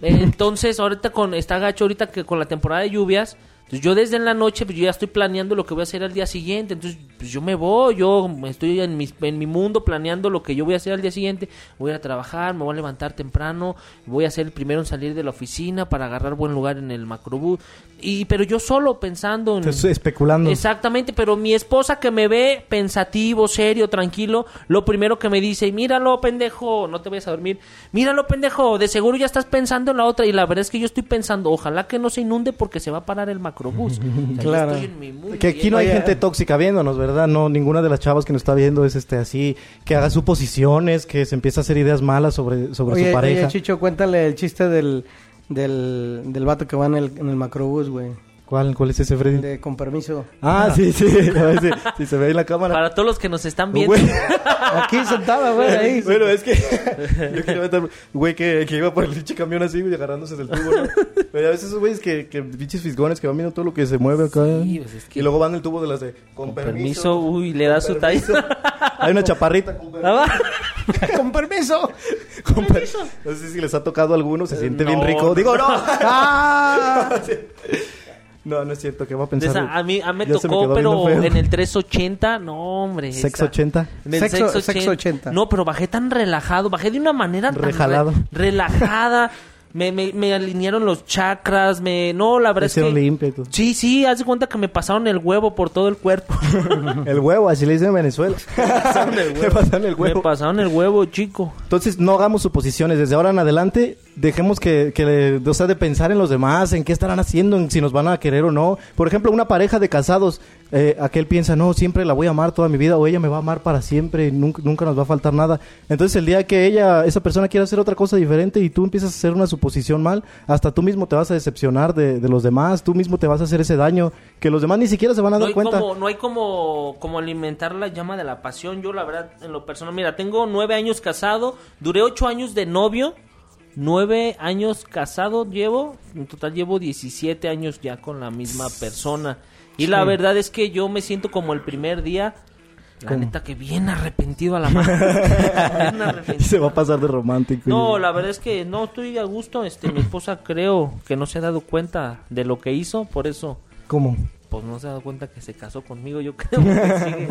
Entonces, ahorita con está gacho, ahorita que con la temporada de lluvias, Entonces yo desde en la noche, pues yo ya estoy planeando lo que voy a hacer al día siguiente. Entonces, pues yo me voy, yo estoy en mi, en mi mundo planeando lo que yo voy a hacer al día siguiente. Voy a trabajar, me voy a levantar temprano, voy a ser el primero en salir de la oficina para agarrar buen lugar en el macrobús. Y, pero yo solo pensando en... Especulando. Exactamente, pero mi esposa que me ve pensativo, serio, tranquilo, lo primero que me dice, míralo, pendejo, no te vayas a dormir, míralo, pendejo, de seguro ya estás pensando en la otra y la verdad es que yo estoy pensando, ojalá que no se inunde porque se va a parar el macrobús. O sea, yo Claro. estoy en mi mundo Que aquí no hay gente tóxica viéndonos, ¿verdad? No, ninguna de las chavas que nos está viendo es este así, que haga suposiciones, que se empieza a hacer ideas malas sobre, sobre Oye, su pareja. oye, Chicho, cuéntale el chiste del, del, del vato que va en el, en el macrobús, güey. ¿Cuál, ¿Cuál es ese, Freddy? De con permiso. Ah, sí, sí, *laughs* ver si, se ve en la cámara. Para todos los que nos están viendo, Güey. *laughs* Aquí sentada, güey, ahí. Bueno, es que *laughs* yo quería meter, güey, que, que iba por el pinche camión así, güey, agarrándose del tubo, ¿no? Pero a veces esos güeyes que, que pinches fisgones que van viendo todo lo que se mueve acá. Sí, pues es que- Y luego van el tubo de las de, con, con permiso. permiso, uy, le da su talla. Hay una chaparrita con permiso. Ah, va. con permiso. con permiso. No sé si les ha tocado a alguno, se siente bien rico. Digo, no. Ah, No, no es cierto, ¿qué va a De pensar? esa- a mí, a mí me me tocó, pero en el 380, no, hombre. Sex esa- 80. En el Sexo- sexo sexo 80. No, pero bajé tan relajado, bajé de una manera tan Rejalado. re- relajada. me, me, me alinearon los chakras, me... No, la verdad es Hicieron que... limpio y todo. Sí, sí, haz de cuenta que me pasaron el huevo por todo el cuerpo. *laughs* El huevo, así le dicen en Venezuela. *laughs* Me pasaron el me huevo. pasaron el huevo, chico. Entonces, no hagamos suposiciones. Desde ahora en adelante, dejemos que, que, o sea, de pensar en los demás, en qué estarán haciendo, en si nos van a querer o no. Por ejemplo, una pareja de casados, eh, aquel piensa, no, siempre la voy a amar toda mi vida, o ella me va a amar para siempre, y nunca, nunca nos va a faltar nada. Entonces, el día que ella, esa persona quiera hacer otra cosa diferente y tú empiezas a hacer una suposición mal, hasta tú mismo te vas a decepcionar de, de los demás, tú mismo te vas a hacer ese daño, que los demás ni siquiera se van a No dar hay, cuenta. como, no hay como, como alimentar la llama de la pasión. Yo, la verdad, en lo personal, mira, tengo nueve años casado, duré ocho años de novio, nueve años casado llevo, en total llevo 17 años ya con la misma persona. Y la verdad es que yo me siento como el primer día, la neta que bien arrepentido a la *laughs* arrepentido. se va a pasar de romántico. y- No, la verdad es que no estoy a gusto. Este, mi esposa creo que no se ha dado cuenta de lo que hizo, por eso ¿Cómo? Pues no se ha dado cuenta que se casó conmigo, yo *laughs* creo que sigue.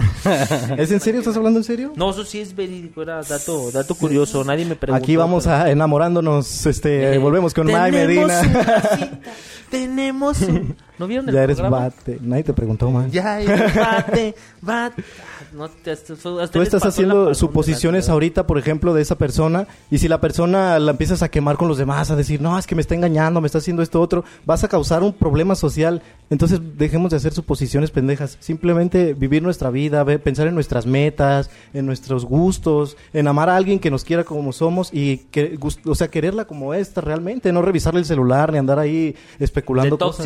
*laughs* ¿Es en serio? ¿Estás hablando en serio? No, eso sí es verídico, era dato, dato curioso, nadie me preguntó. Aquí vamos pero- a enamorándonos, este, Eh, volvemos con May Medina. una *laughs* cita, tenemos un... ¿No vieron el ya eres programa? bate, nadie te preguntó más. Ya eres *laughs* bate, bate. No, te, hasta- Tú estás haciendo suposiciones ahorita, por ejemplo, de esa persona, y si la persona la empiezas a quemar con los demás, a decir, no, es que me está engañando, me está haciendo esto otro, vas a causar un problema social. Entonces, dejemos de hacer suposiciones pendejas. Simplemente vivir nuestra vida, ver- pensar en nuestras metas, en nuestros gustos, en amar a alguien que nos quiera como somos y que, o sea, quererla como esta realmente, no revisarle el celular ni andar ahí especulando De cosas.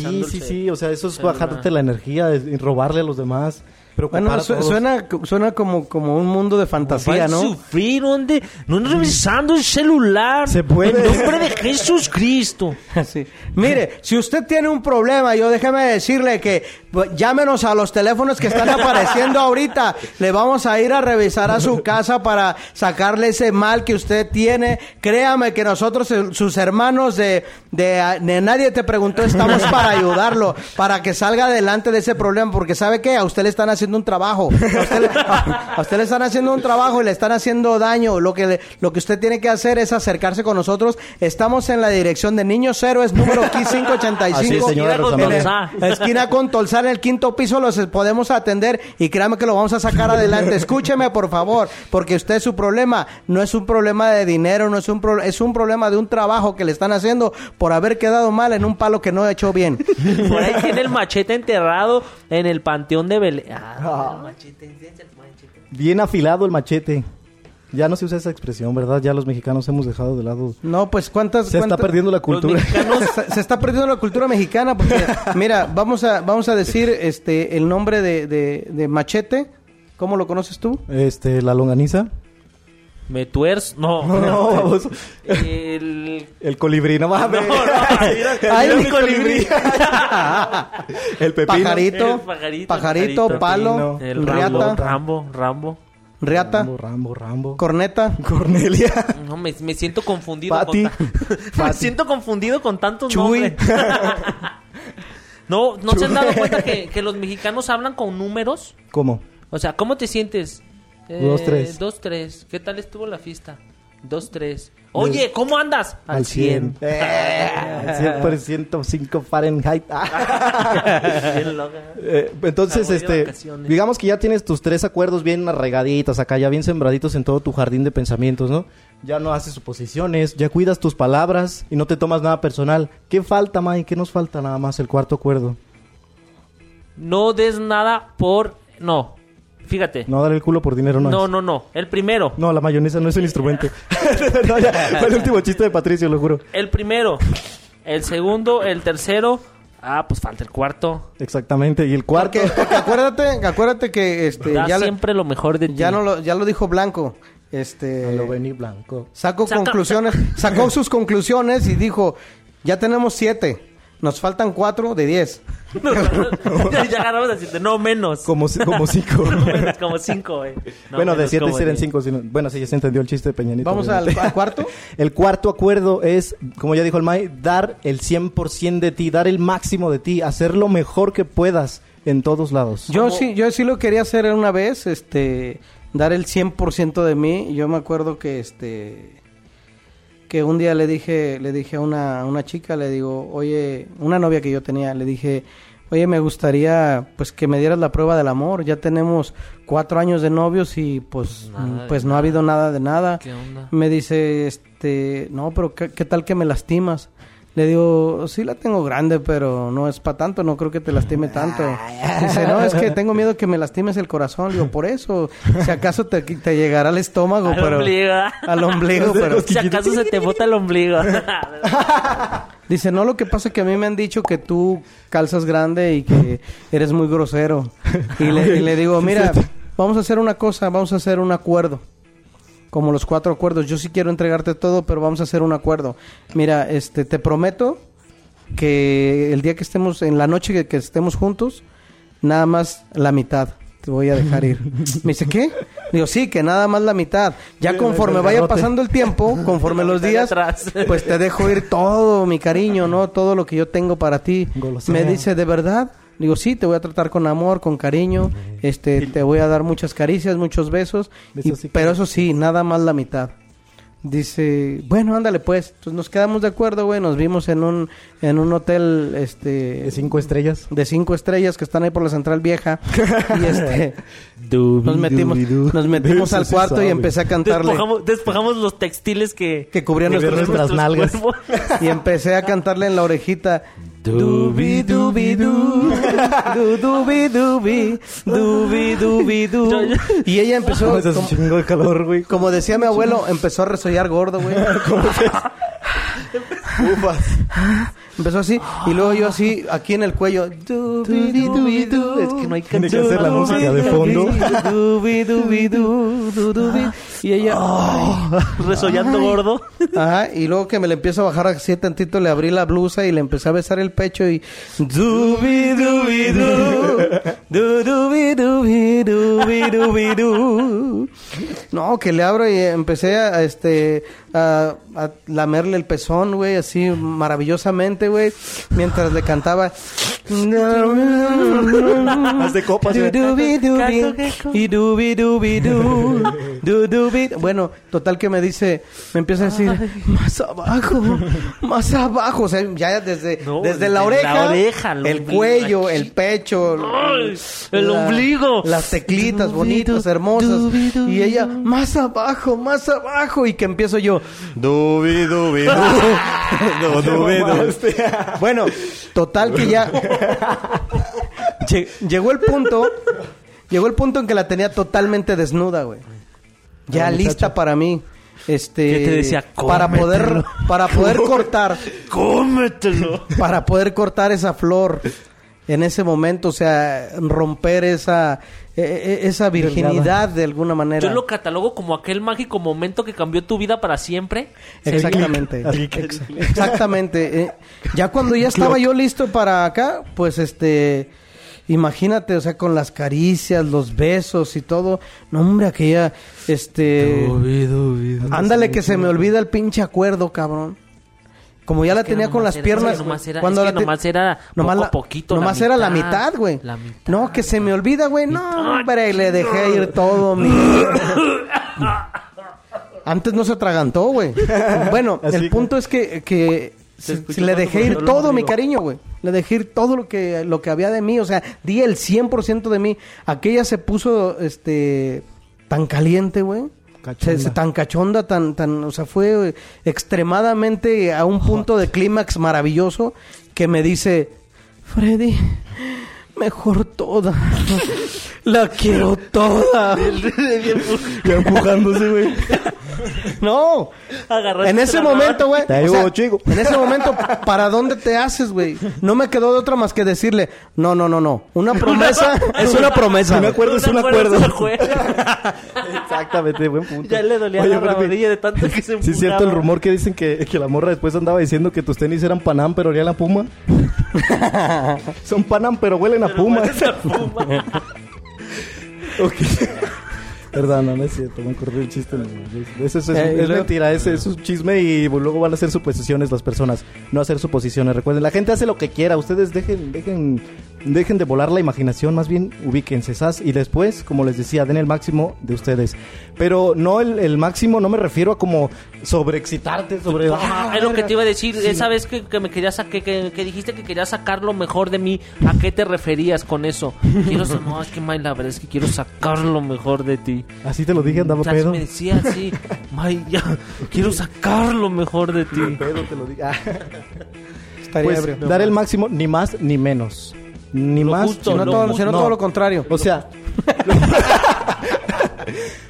Sí, el sí, sí, o sea, eso es bajarte la energía y robarle a los demás. Preocupar Bueno, a su- todos. suena, suena como, como un mundo de fantasía, ¿no? sufrir, ¿dónde? No revisando el celular. Se puede. En nombre de Jesús Cristo. *laughs* Sí. Mire, si usted tiene un problema, yo déjeme decirle que pues, llámenos a los teléfonos que están apareciendo *laughs* ahorita. Le vamos a ir a revisar a su casa para sacarle ese mal que usted tiene. Créame que nosotros, eh, sus hermanos de, de, de Nadie te preguntó, estamos para *laughs* ayudarlo, para que salga adelante de ese problema, porque sabe que a usted le están haciendo un trabajo. A usted, le, a- a usted le están haciendo un trabajo y le están haciendo daño. Lo que, le- lo que usted tiene que hacer es acercarse con nosotros. Estamos en la dirección de Niños Héroes, número 585. *laughs* Así es, señora Esquina con Rosa María. Tolsá. En la esquina con Tolsar, en el quinto piso, los podemos atender y créame que lo vamos a sacar *laughs* adelante. Escúcheme, por favor, porque usted su problema no es un problema de dinero, no es un pro- es un problema de un trabajo que le están haciendo por haber quedado mal en un palo que no ha hecho bien. *laughs* Por ahí tiene el machete enterrado en el panteón de Belén. Ah, el machete. Bien afilado el machete. Ya no se usa esa expresión, ¿verdad? Ya los mexicanos hemos dejado de lado. No, pues cuántas Se está perdiendo la cultura. Los mexicanos *laughs* se, se está perdiendo la cultura mexicana porque mira, vamos a vamos a decir este el nombre de, de, de Machete. ¿Cómo lo conoces tú? Este, la longaniza. Me tuerzo. No, No, *laughs* baboso. El. El colibrí, no mames. No, no, mira, *laughs* Ay, Mira mi mi colibrí. *laughs* el pepino. Pajarito, El pajarito, pajarito, pajarito. palo, El Rambo, riata, Rambo, Rambo. riata, Rambo, Rambo, Rambo. corneta. Cornelia. No, me, me siento confundido. Pati. Con ta- me siento confundido con tantos Chuy. nombres. No, ¿no se han dado cuenta que, que los mexicanos hablan con números? ¿Cómo? O sea, ¿cómo te sientes? Eh, Dos, tres. Dos, tres. ¿Qué tal estuvo la fiesta? Dos, tres. Oye, ¿cómo andas? Al 100. Eh, al 100% 5 *laughs* Fahrenheit. *laughs* Bien loca. Eh, entonces, Ah, voy de este, digamos que ya tienes tus tres acuerdos bien arraigaditos acá, ya bien sembraditos en todo tu jardín de pensamientos, ¿no? Ya no haces suposiciones, ya cuidas tus palabras y no te tomas nada personal. ¿Qué falta, Mike? ¿Qué nos falta nada más? El cuarto acuerdo. No des nada por... No. Fíjate. No dar el culo por dinero, no. No, es. no, no. El primero. No, la mayonesa no es un instrumento. *laughs* No, ya, fue el último chiste de Patricio, lo juro. El primero. El segundo, el tercero. Ah, pues falta el cuarto. Exactamente. Y el cuarto. Porque, porque *laughs* acuérdate, acuérdate que este Da ya, siempre lo mejor de ti. ya no lo, ya lo dijo Blanco. Este Lo vení blanco. sacó Saca- conclusiones, *laughs* sacó sus conclusiones y dijo, ya tenemos siete, nos faltan cuatro de diez. Ya, ya ganamos a siete. No, menos. Como, como cinco. *laughs* Menos, como cinco, güey. No, bueno, de menos siete diez. cinco. sino- Bueno, sí, ya se entendió el chiste de Peñanito. Vamos al, cuarto. *laughs* El cuarto acuerdo es, como ya dijo el May, dar el 100% de ti, dar el máximo de ti, hacer lo mejor que puedas en todos lados. Yo ¿Cómo? sí, yo sí lo quería hacer una vez, este, dar el 100% de mí. Yo me acuerdo que este que un día le dije, le dije a una, a una chica, le digo, oye, una novia que yo tenía, le dije, oye, me gustaría pues que me dieras la prueba del amor. Ya tenemos cuatro años de novios y pues, Nada de pues no ha habido nada de nada. ¿Qué onda? Me dice, este, no, pero ¿qué, qué tal que me lastimas? Le digo, sí la tengo grande, pero no es para tanto, no creo que te lastime tanto. Dice, no, es que tengo miedo que me lastimes el corazón. Le digo, por eso, si acaso te, te llegará al estómago, Al pero... ombligo. Al ombligo, *laughs* pero... Si acaso se te bota el ombligo. *laughs* Dice, no, lo que pasa es que a mí me han dicho que tú calzas grande y que eres muy grosero. Y le, y le digo, *laughs* mira, vamos a hacer una cosa, vamos a hacer un acuerdo. Como los cuatro acuerdos. Yo sí quiero entregarte todo, pero vamos a hacer un acuerdo. Mira, este, te prometo que el día que estemos, en la noche que, que estemos juntos, nada más la mitad. Te voy a dejar ir. *laughs* Me dice, ¿qué? Digo, sí, que nada más la mitad. Ya conforme vaya pasando el tiempo, *laughs* conforme los días, pues te dejo ir todo mi cariño, ¿no? Todo lo que yo tengo para ti. Me dice, ¿de verdad? Digo, sí, te voy a tratar con amor, con cariño. Este, te voy a dar muchas caricias, muchos besos. y- Besos y pero eso sí, nada más la mitad. Dice, bueno, ándale pues. Entonces nos quedamos de acuerdo, güey. Nos vimos en un, en un hotel, este... De cinco estrellas. de cinco estrellas que están ahí por la central vieja. y *laughs* este... Nos metimos, Dubidu. nos metimos Eso al cuarto y empecé a cantarle. Despojamos, despojamos los textiles que... Que cubrían nuestros, nuestras nalgas. cuerpos. *laughs* Y empecé a cantarle en la orejita. Dubi dubi du, du dubi dubi, dubi dubi du. Y ella empezó, ¿Cómo un como, chingo de calor, güey? como decía mi abuelo, empezó a resollar gordo, güey. *laughs* *laughs* Ufas. Empezó así, y luego yo así, aquí en el cuello. Es que no hay Tiene que hacer la música de fondo. Y ella, Resollando Ay. gordo. Ajá, y luego que me le empiezo a bajar así tantito, le abrí la blusa y le empecé a besar el pecho y... No, que le abro y empecé a, este, a, a lamerle el pezón, güey, así maravillosamente, güey, mientras le cantaba... Haz de copas, y dubi, dubi, du, du, dubi. Bueno, total que me dice, me empieza a decir, más abajo, más abajo. O sea, ya desde, No, desde desde la oreja, la oreja, el cuello, aquí. el pecho, Ay, el ombligo. las teclitas bonitas, hermosas. dubi, dubi, Y ella, más abajo, más abajo. Y que empiezo yo, dubi, dubi, du, du, dubi, du. Bueno, total que ya *laughs* Lle- llegó el punto, llegó el punto en que la tenía totalmente desnuda, güey. Ya lista para mí. Este ¿Qué te decía? para poder Cómetelo. para poder *laughs* cortar Cómetelo. *laughs* para poder cortar esa flor en ese momento, o sea, romper esa e- e- esa virginidad de alguna manera. Yo lo catalogo como aquel mágico momento que cambió tu vida para siempre. Exactamente. *laughs* Ex- Exactamente. Eh, ya cuando ya estaba yo listo para acá, pues este, imagínate, o sea, con las caricias, los besos y todo. No, hombre, aquella, este, ándale que se me olvida el pinche acuerdo, cabrón. como ya la Es tenía con las era- piernas. es que nomás era- cuando es que la nomás era nomás poco la- poquito, la Nomás era la mitad, mitad, güey. la mitad. No, que se me olvida, güey. No, hombre, le dejé ir todo mi. Antes no se atragantó, güey. *laughs* Bueno, Así el que- punto es que, que si- si le dejé ir todo mi cariño, güey. Le dejé ir todo lo que, lo que había de mí. O sea, di el 100% de mí. Aquella se puso, este, tan caliente, güey. Cachonda. Se- se- tan cachonda, tan, tan, o sea, fue eh, extremadamente a un punto de clímax maravilloso que me dice, Freddy, mejor toda. *laughs* La quiero toda. *laughs* Ya empujándose, güey. *laughs* *laughs* No. Agarraste En ese la momento, güey. Te digo, chico. En ese *laughs* momento, ¿para dónde te haces, güey? No me quedó de otra más que decirle, no, no, no, no. Una promesa *laughs* es una promesa. Un acuerdo es un acuerdo. Exactamente, buen punto. Ya le dolía Oye, la rodilla de tanto que se Sí, es cierto el rumor que dicen que, que la morra después andaba diciendo que tus tenis eran Panam, pero olían a Puma. Son Panam, pero huelen a Puma. Esa puma. Ok. Perdón, no, no es cierto, me ocurrió el chiste. no, Eso es, es- Eh, es mentira, es, es un chisme y luego van a hacer suposiciones las personas, no hacer suposiciones. Recuerden, la gente hace lo que quiera, ustedes dejen, dejen, dejen de volar la imaginación, más bien ubíquense, ¿sas? Y después, como les decía, den el máximo de ustedes. Pero no el, el máximo, no me refiero a como sobreexcitarte, sobre... Ah, ah, es lo que te iba a decir. Sí. Esa vez que, que me querías que, que, que dijiste que querías sacar lo mejor de mí, ¿a qué te referías con eso? Quiero no, es que May, la verdad es que quiero sacar lo mejor de ti. Así te lo dije, andaba sea, pedo. me decía así, May, ya, quiero sacar lo mejor de ti. Pedo te lo dije. Ah. Pues dar el máximo, ni más ni menos. Ni Lo más, justo, Sino lo todo, justo. sino No. todo lo contrario. O sea, *laughs*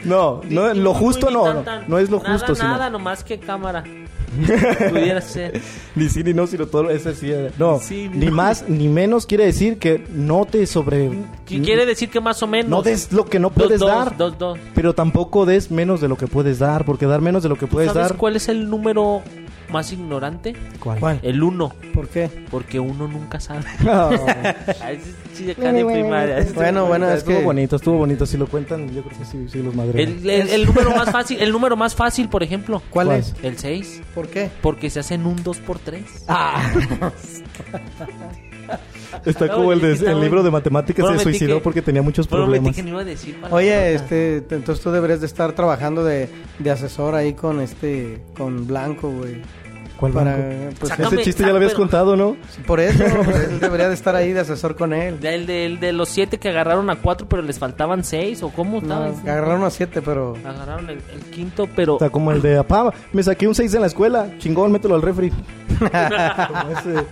no, no, lo justo no, no, no es lo Nada, justo, sino Nada, nomás que cámara. *laughs* Pudiera ser. ni sí ni no, sino todo ese sí. eh, No, Sí, ni no. más ni menos quiere decir que no te sobre ¿Qué quiere decir que más o menos? no des lo que no puedes dos, dar, Dos, dos. pero tampoco des menos de lo que puedes dar, porque dar menos de lo que puedes ¿Sabes dar. cuál es el número más ignorante? ¿Cuál? El uno. ¿Por qué? Porque uno nunca sabe. *laughs* No. *laughs* Ah, de primaria. Bueno, bueno, es estuvo que... bonito, estuvo bonito. Si lo cuentan, yo creo que sí, sí los madre. El, el- el número más fácil, el número más fácil, por ejemplo, ¿Cuál, *laughs* ¿Cuál? es? el 6, ¿Por qué? porque se hacen un 2 por 3. Está No, como el, de- está el libro de matemáticas se suicidó que- porque tenía muchos problemas. que no iba a decir. palabra. Oye, este, te- entonces tú deberías de estar trabajando de, de asesor ahí con este, con Blanco, güey. ¿Cuál Para, banco? pues, Sácame- Ese chiste ya lo habías pero- contado, ¿no? por eso, *laughs* él debería de estar ahí de asesor con él. El de, el de los 7 que agarraron a 4, pero les faltaban 6, o cómo No, estaba. agarraron a siete, pero... Agarraron el, el quinto, pero. Está como el de apá, me saqué un 6 en la escuela, chingón, mételo al refri. Como *laughs* ese.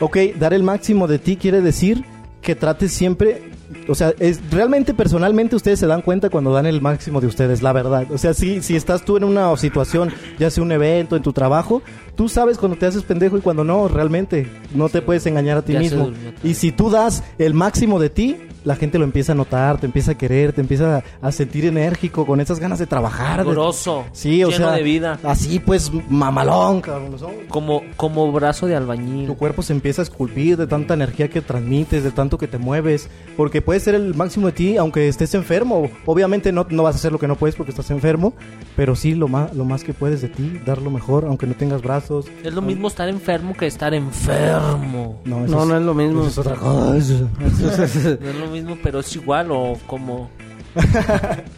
*laughs* ok, dar el máximo de ti quiere decir que trates siempre, o sea, es realmente personalmente ustedes se dan cuenta cuando dan el máximo de ustedes, la verdad. O sea, si, si estás tú en una situación, ya sea un evento, en tu trabajo, tú sabes cuando te haces pendejo y cuando no, realmente no te puedes engañar a ti Ya mismo. Y si tú das el máximo de ti, la gente lo empieza a notar, te empieza a querer, te empieza a sentir enérgico, con esas ganas de trabajar. de- Grosso, Sí, o lleno sea, de vida. así pues mamalón. Como, como brazo de albañil. Tu cuerpo se empieza a esculpir de tanta energía que transmites, de tanto que te mueves, porque puedes ser el máximo de ti aunque estés enfermo. Obviamente no, no vas a hacer lo que no puedes porque estás enfermo, pero sí lo más, lo más que puedes de ti, dar lo mejor aunque no tengas brazos. Es lo mismo estar enfermo que estar enfermo. No, eso No, no es lo mismo. eso es otra cosa. *laughs* No es lo mismo, pero es igual o como... *laughs*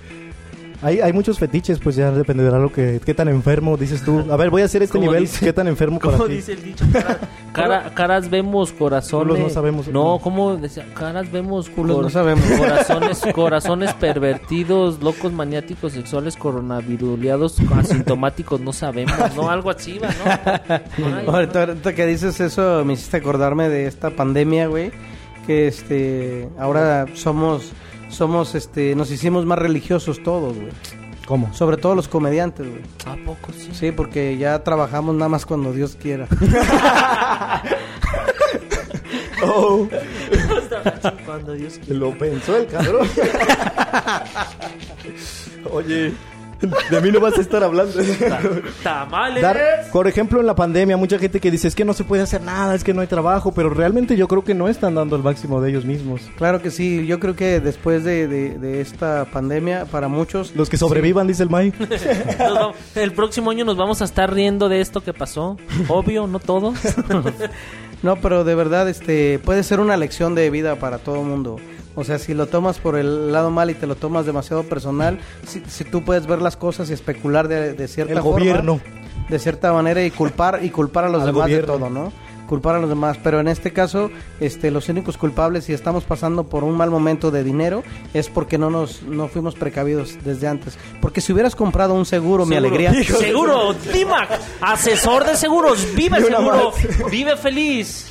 Hay, hay muchos fetiches, pues ya dependerá lo que qué tan enfermo dices tú. A ver, voy a hacer este nivel, dice- qué tan enfermo para ¿Cómo ti. dice el dicho? Cara- *laughs* cara- caras vemos, corazones... Culos no sabemos. No, ¿cómo decía? Caras vemos, Culos cor- no sabemos. Corazones, *laughs* corazones pervertidos, locos maniáticos, sexuales, coronaviruleados, asintomáticos, no sabemos, ¿no? Algo así, ¿va, no? *laughs* Ay, Ahorita, ahorita que dices eso, me hiciste acordarme de esta pandemia, güey. Que este, ahora somos, somos, este, nos hicimos más religiosos todos, güey. ¿Cómo? Sobre todo los comediantes, güey. ¿A poco sí? Sí, porque ya trabajamos nada más cuando Dios quiera. *laughs* Oh, Cuando Dios quiera. lo pensó el cabrón. *laughs* Oye, De mí no vas a estar hablando. *laughs* Tamales. Dar, por ejemplo, en la pandemia, mucha gente que dice es que no se puede hacer nada, es que no hay trabajo, pero realmente yo creo que no están dando el máximo de ellos mismos. Claro que sí, yo creo que después de, de- de esta pandemia, para muchos... Los que sobrevivan, dice el May. *laughs* Vamos- el próximo año nos vamos a estar riendo de esto que pasó. Obvio, no todos. *laughs* No, pero de verdad, este, puede ser una lección de vida para todo el mundo. O sea, si lo tomas por el lado mal y te lo tomas demasiado personal, si, si tú puedes ver las cosas y especular de, de cierta El forma, gobierno. de cierta manera y culpar y culpar a los Al demás gobierno. de todo, ¿no? Culpar a los demás, pero en este caso, este, los únicos culpables si estamos pasando por un mal momento de dinero es porque no nos no fuimos precavidos desde antes. Porque si hubieras comprado un seguro, mi Seguro. alegría. Seguro, Dimac, asesor de seguros. Vive seguro, vive feliz.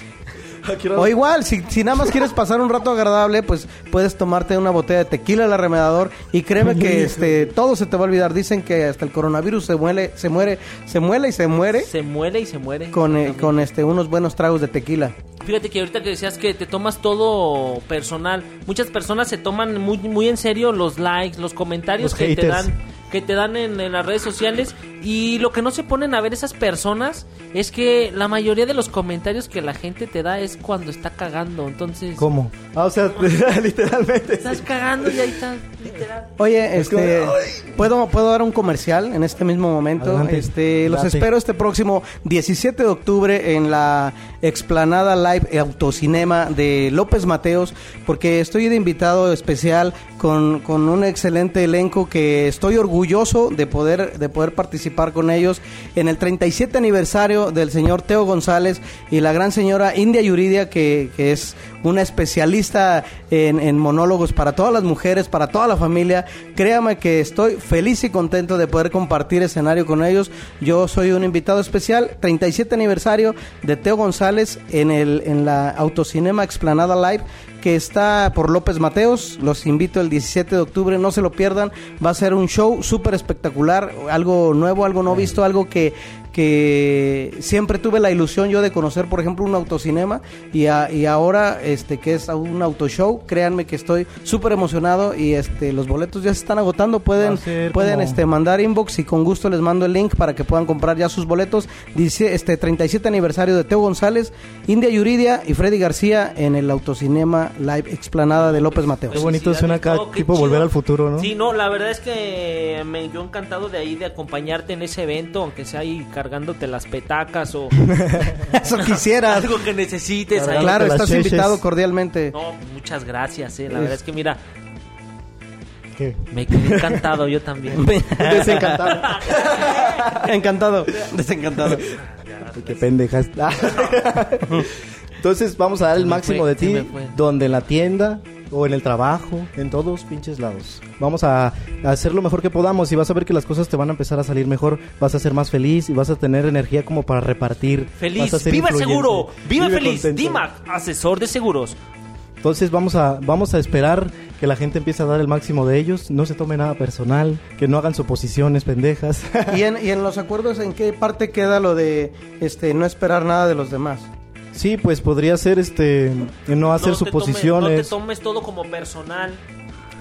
*laughs* O igual, si, si nada más quieres pasar un rato agradable, pues puedes tomarte una botella de tequila al arremedador y créeme que este todo se te va a olvidar. Dicen que hasta el coronavirus se muere, se muere, se muele y se muere Se muere y se muere. con, eh, con este unos buenos tragos de tequila. Fíjate que ahorita que decías que te tomas todo personal, muchas personas se toman muy, muy en serio los likes, los comentarios Los que te dan que te dan en, en las redes sociales y lo que no se ponen a ver esas personas es que la mayoría de los comentarios que la gente te da es cuando está cagando, entonces ¿Cómo? Ah, o sea, *laughs* literalmente. estás cagando y ahí estás literal. Oye, este, como, ¿puedo, ¿puedo dar un comercial en este mismo momento? Adelante. Este, los Date. espero este próximo 17 de octubre en la explanada live autocinema de López Mateos, porque estoy de invitado especial con, con un excelente elenco que estoy orgulloso de poder, de poder participar con ellos en el 37 aniversario del señor Teo González y la gran señora India Yuridia, que, que es una especialista en, en monólogos para todas las mujeres, para toda la familia. Créame que estoy feliz y contento de poder compartir escenario con ellos. Yo soy un invitado especial, 37 aniversario de Teo González en, el, en la Autocinema Explanada Live que está por López Mateos. Los invito el 17 de octubre, no se lo pierdan. Va a ser un show súper espectacular, algo nuevo, algo no visto, algo que, que siempre tuve la ilusión yo de conocer, por ejemplo, un autocinema y, a- y ahora este que es un autoshow. Créanme que estoy súper emocionado y este los boletos ya se están agotando. Pueden pueden como- este mandar inbox y con gusto les mando el link para que puedan comprar ya sus boletos. Dice este 37 aniversario de Teo González, India Yuridia y Freddy García en el autocinema live explanada de López Mateos. Qué bonito suena acá, Oh, tipo chido. volver al futuro, ¿no? Sí, no, la verdad es que me, yo encantado de ahí de acompañarte en ese evento, aunque sea ahí cargándote las petacas o *laughs* Eso quisiera. algo que necesites ahí. Claro, estás cheches. invitado cordialmente. No, muchas gracias, eh. La verdad es que mira, ¿Qué? me quedé encantado yo también. *laughs* Desencantado. *laughs* Encantado, desencantado. Qué pendejas. Entonces vamos a dar el máximo fue, de ti donde en la tienda o en el trabajo, en todos pinches lados. Vamos a, hacer lo mejor que podamos y vas a ver que las cosas te van a empezar a salir mejor, vas a ser más feliz y vas a tener energía como para repartir. Vas a Feliz, ser viva influyente. seguro, viva feliz. contento. Dimac, asesor de seguros. Entonces vamos a vamos a esperar que la gente empiece a dar el máximo de ellos, no se tome nada personal, que no hagan suposiciones pendejas. *laughs* ¿Y en, y en los acuerdos en qué parte queda lo de este no esperar nada de los demás? Sí, pues podría ser este no hacer No te tomes- suposiciones. no te tomes todo como personal.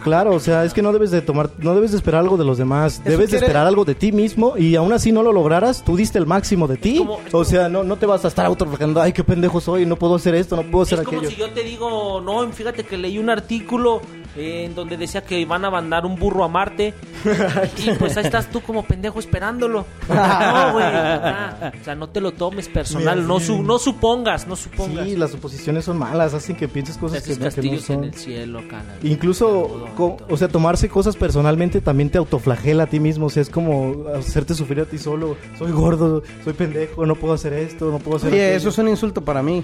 Claro, o sea, es que no debes de tomar, no debes de esperar algo de los demás, Eso debes de esperar algo de ti mismo y aún así no lo lograras, tú diste el máximo de ti. como- es o como- sea, no, no te vas a estar autorreflejando, ay, qué pendejo soy, no puedo hacer esto, no puedo hacer Es como aquello. si yo te digo, no, fíjate que leí un artículo en donde decía que van a mandar un burro a Marte *laughs* y pues ahí estás tú como pendejo esperándolo. *laughs* No, güey. ah, o sea, no te lo tomes personal, no, su- no supongas, no supongas. Sí, las suposiciones son malas, hacen que pienses cosas que, que no castillos en son. el cielo, cara. Incluso, co- o sea, tomarse cosas personalmente también te autoflagela a ti mismo. O sea, es como hacerte sufrir a ti solo. Soy gordo, soy pendejo, no puedo hacer esto, no puedo hacer Oye, aquello. eso es un insulto para mí.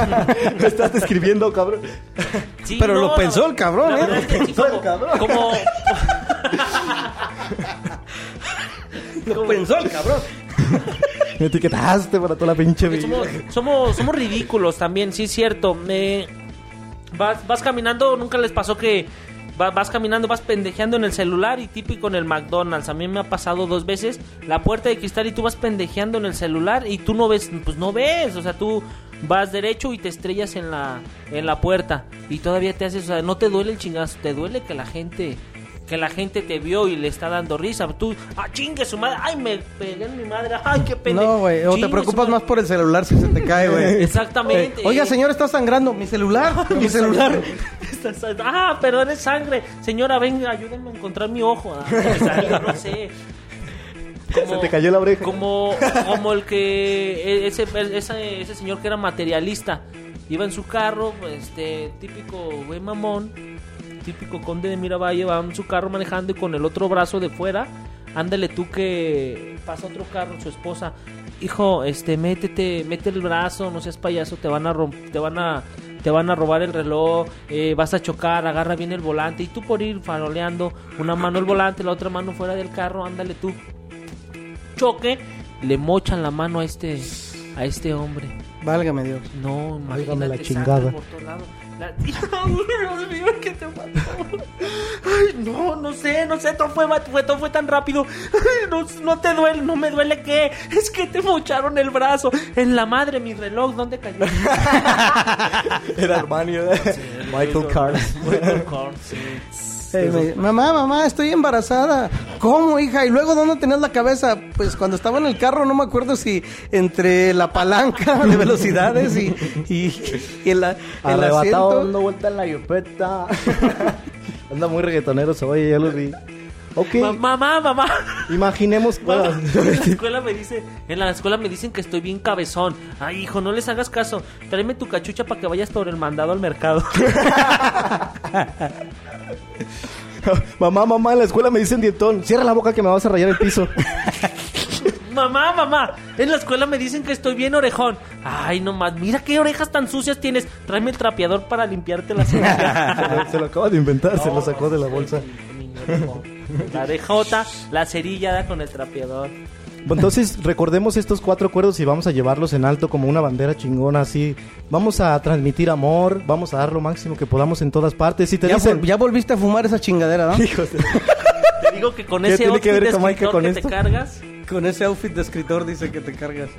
*laughs* Me estás describiendo, cabrón. Sí, Pero lo pensó el cabrón, ¿eh? Verdad es que el como- cabrón. como Lo *laughs* pensó el cabrón. Me *laughs* etiquetaste para toda la pinche vida. somos, somos, somos ridículos también, sí es cierto. Eh, vas, vas caminando, nunca les pasó que va- vas caminando, vas pendejeando en el celular y típico en el McDonald's. A mí me ha pasado dos veces la puerta de cristal y tú vas pendejeando en el celular y tú no ves, pues no ves, o sea, tú vas derecho y te estrellas en la, en la puerta y todavía te haces, o sea, no te duele el chingazo, te duele que la gente que la gente te vio y le está dando risa. Tú, ah, chingue su madre, ay, me pegué en mi madre, ay, qué pena. No, güey. O te preocupas más por el celular si se te cae, güey. *laughs* Exactamente. Eh, Oiga, señor, está sangrando. Mi celular. *laughs* Mi celular. *laughs* Ah, perdón, es sangre. Señora, venga, ayúdenme a encontrar mi ojo. Ah, no sé. Se te cayó la oreja. Como, como el que e, ese, ese, ese señor que era materialista iba en su carro, este típico güey mamón, típico conde de Miravalle, va en su carro manejando y con el otro brazo de fuera, ándale tú que pasa otro carro, su esposa, hijo, este, métete, mete el brazo, no seas payaso, te van a te van a te van a robar el reloj, eh, vas a chocar, agarra bien el volante y tú por ir faroleando, una mano el volante, la otra mano fuera del carro, ándale tú. Choque, le mochan la mano a este a este hombre. Válgame Dios. No, imagínate, la chingada. por todos lados. La- Dios mío, ¿qué te pasó? Ay, no, no sé, no sé, todo fue, fue- todo fue tan rápido. Ay, no, no te duele, no me duele qué. Es que te mocharon el brazo. En la madre, mi reloj, ¿dónde cayó? *laughs* Era Armani, ¿verdad? Michael Kors. Michael Kors, sí. Me- mamá, mamá, estoy embarazada. ¿Cómo, hija? ¿Y luego dónde tenías la cabeza? Pues cuando estaba en el carro, no me acuerdo si entre la palanca de velocidades y, y, y el, el Arrebatado asiento. dando vuelta en la yopeta. *laughs* Anda muy reggaetonero hoy, ya lo vi. Ok, Ma- Mamá, mamá. imaginemos. Mamá, en la escuela me dice, en la escuela me dicen que estoy bien cabezón. Ay, hijo, no les hagas caso. Tráeme tu cachucha para que vayas por el mandado al mercado. *laughs* *laughs* mamá, mamá, en la escuela me dicen dietón. Cierra la boca que me vas a rayar el piso. mamá, mamá, en la escuela me dicen que estoy bien orejón. Ay, no más, mira qué orejas tan sucias tienes. Tráeme el trapeador para limpiarte las se, orejas. lo, se lo acaba de inventar, se lo sacó de la bolsa. Niño orejón. La orejota, la cerilla con el trapeador. Entonces, recordemos estos cuatro acuerdos y vamos a llevarlos en alto como una bandera chingona así. Vamos a transmitir amor, vamos a dar lo máximo que podamos en todas partes. Si te Ya, dicen, vol- ya volviste a fumar esa chingadera, ¿no? hijos de- *laughs* Te digo que con ¿Qué ese que outfit ver de escritor con que te cargas, Con ese outfit de escritor dice que te cargas.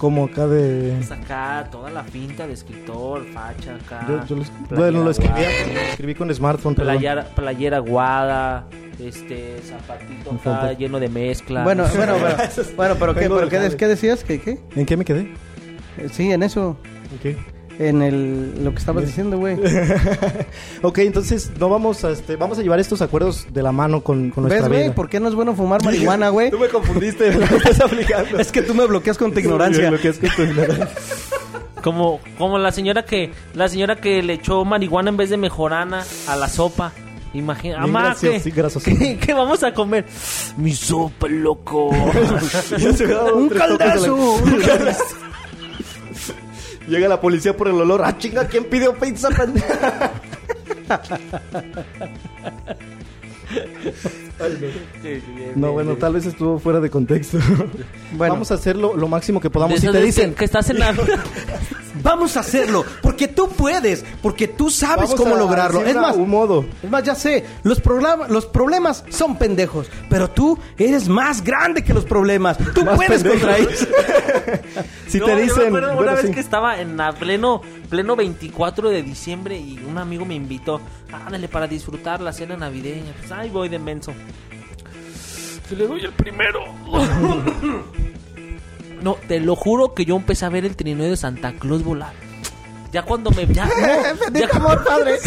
Como acá de... pues acá toda la finta de escritor, facha acá. Yo, yo lo, bueno, escribí, lo escribí con smartphone, perdón. Playera, playera aguada, este zapatito acá falta. lleno de mezcla. Bueno, bueno, bueno, *laughs* bueno, pero ¿qué, pero qué decías? ¿Qué, qué? ¿En qué me quedé? Eh, Sí, en eso. ¿En qué? En el, lo que estabas diciendo, güey. *laughs* ok, entonces no vamos a este, vamos a llevar estos acuerdos de la mano con, con nuestra ¿Ves, güey? ¿Por qué no es bueno fumar marihuana, güey? *laughs* Tú me confundiste, me *laughs* estás aplicando. Es que tú me bloqueas con tu ignorancia. Lo que es con tu ignorancia. Como, como la señora que la señora que le echó marihuana en vez de mejorana a la sopa. Imagina, mamá, ¿qué. ¿qué, qué vamos a comer? Mi sopa, loco. Ya se da ¡Un caldazo! ¡Un caldazo! Llega la policía por el olor. ¡Ah, chinga! ¿Quién pidió pizza? *laughs* no, bueno, tal vez estuvo fuera de contexto. *laughs* Bueno. Vamos a hacerlo lo máximo que podamos. Si te dicen, que, estás en la... *laughs* Vamos a hacerlo, porque tú puedes, porque tú sabes vamos cómo a lograrlo. Es más, un modo. es más, ya sé, los, los problemas son pendejos, pero tú eres más grande que los problemas. Tú Más puedes pendejo. contra *laughs* ellos. Si No, te yo me dicen. acuerdo bueno, una vez sí. que estaba en la pleno, pleno 24 de diciembre y un amigo me invitó, ándale, para disfrutar la cena navideña. Pues ahí voy de menso. Que le doy el primero. *laughs* no, te lo juro que yo empecé a ver el trineo de Santa Claus volar. Ya cuando me... Ya, no, ya amor, padre.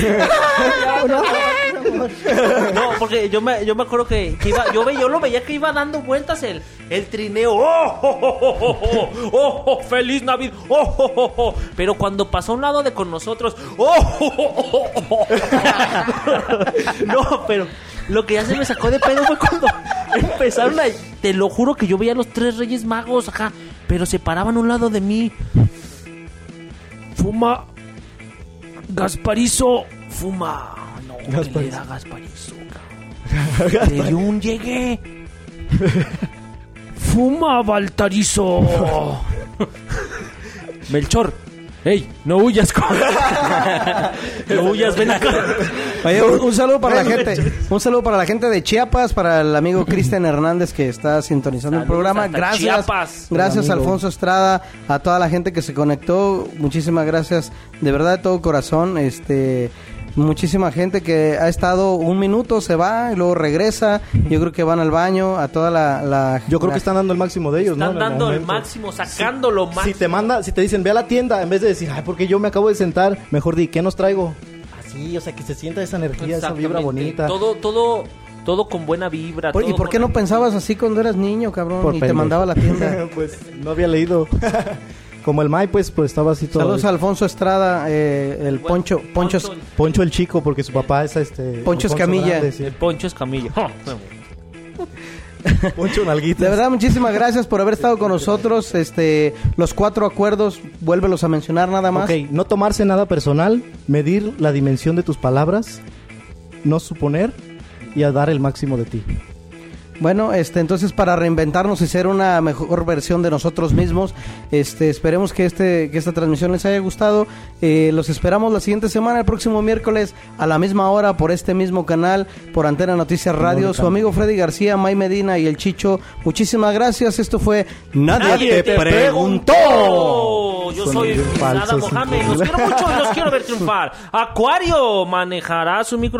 No, porque yo me, yo me acuerdo que, que iba, yo, ve, yo lo veía que iba dando vueltas el, el trineo. ¡Oh, oh, oh, oh, oh, oh, oh, ¡Feliz Navidad! ¡Oh, oh, oh, oh! Pero cuando pasó a un lado de con nosotros, ¡Oh, oh, oh, oh, oh! No, pero lo que ya se me sacó de pedo fue cuando empezaron a... Te lo juro que yo veía a los tres reyes magos acá, pero se paraban a un lado de mí. Fuma. Gasparizo. Fuma. No, que Gasparizo. le da Gasparizo. *laughs* Le dio un llegue. Fuma, Baltarizo. *laughs* Melchor. Ey, no huyas, *laughs* No huyas, ven acá. Oye, un, un saludo para la gente, un saludo para la gente de Chiapas, para el amigo Cristian Hernández que está sintonizando el programa. Gracias, Chiapas. gracias. Alfonso Estrada, a toda la gente que se conectó, muchísimas gracias, de verdad de todo corazón. Este, muchísima gente que ha estado un minuto, se va y luego regresa. Yo creo que van al baño, a toda la... la- Yo creo la- que están dando el máximo de ellos, ¿no? Están En el dando el máximo, sacando lo máximo. Si te manda, si te dicen ve a la tienda, en vez de decir, ay, porque yo me acabo de sentar, mejor di, ¿qué nos traigo? Así, o sea, que se sienta esa energía, esa vibra bonita. Todo, todo, todo con buena vibra. ¿Y todo por qué no pensabas así cuando eras niño, cabrón? Por y te mandaba a la tienda. *laughs* pues no había leído. *laughs* Como el Mai, pues, pues estaba así todo. Saludos a Alfonso Estrada, eh, el Poncho, Poncho, Poncho- Poncho el chico, porque su papá es este. Poncho Escamilla. Grande, sí. El poncho es camilla. *laughs* Poncho Nalguitas. De verdad, muchísimas gracias por haber estado con nosotros. Este, los cuatro acuerdos, vuélvelos a mencionar nada más. Ok, no tomarse nada personal, medir la dimensión de tus palabras, no suponer y a dar el máximo de ti. Bueno, este, entonces para reinventarnos y ser una mejor versión de nosotros mismos, este, esperemos que este, que esta transmisión les haya gustado. Eh, los esperamos la siguiente semana, el próximo miércoles a la misma hora por este mismo canal, por Antena Noticias Radio. Su amigo Freddy García, May Medina y el Chicho. Muchísimas gracias. Esto fue Nadie, Nadie te, te preguntó. Yo soy Nada Mohamed. Los quiero mucho y los quiero ver triunfar. *laughs* Acuario manejará su micro.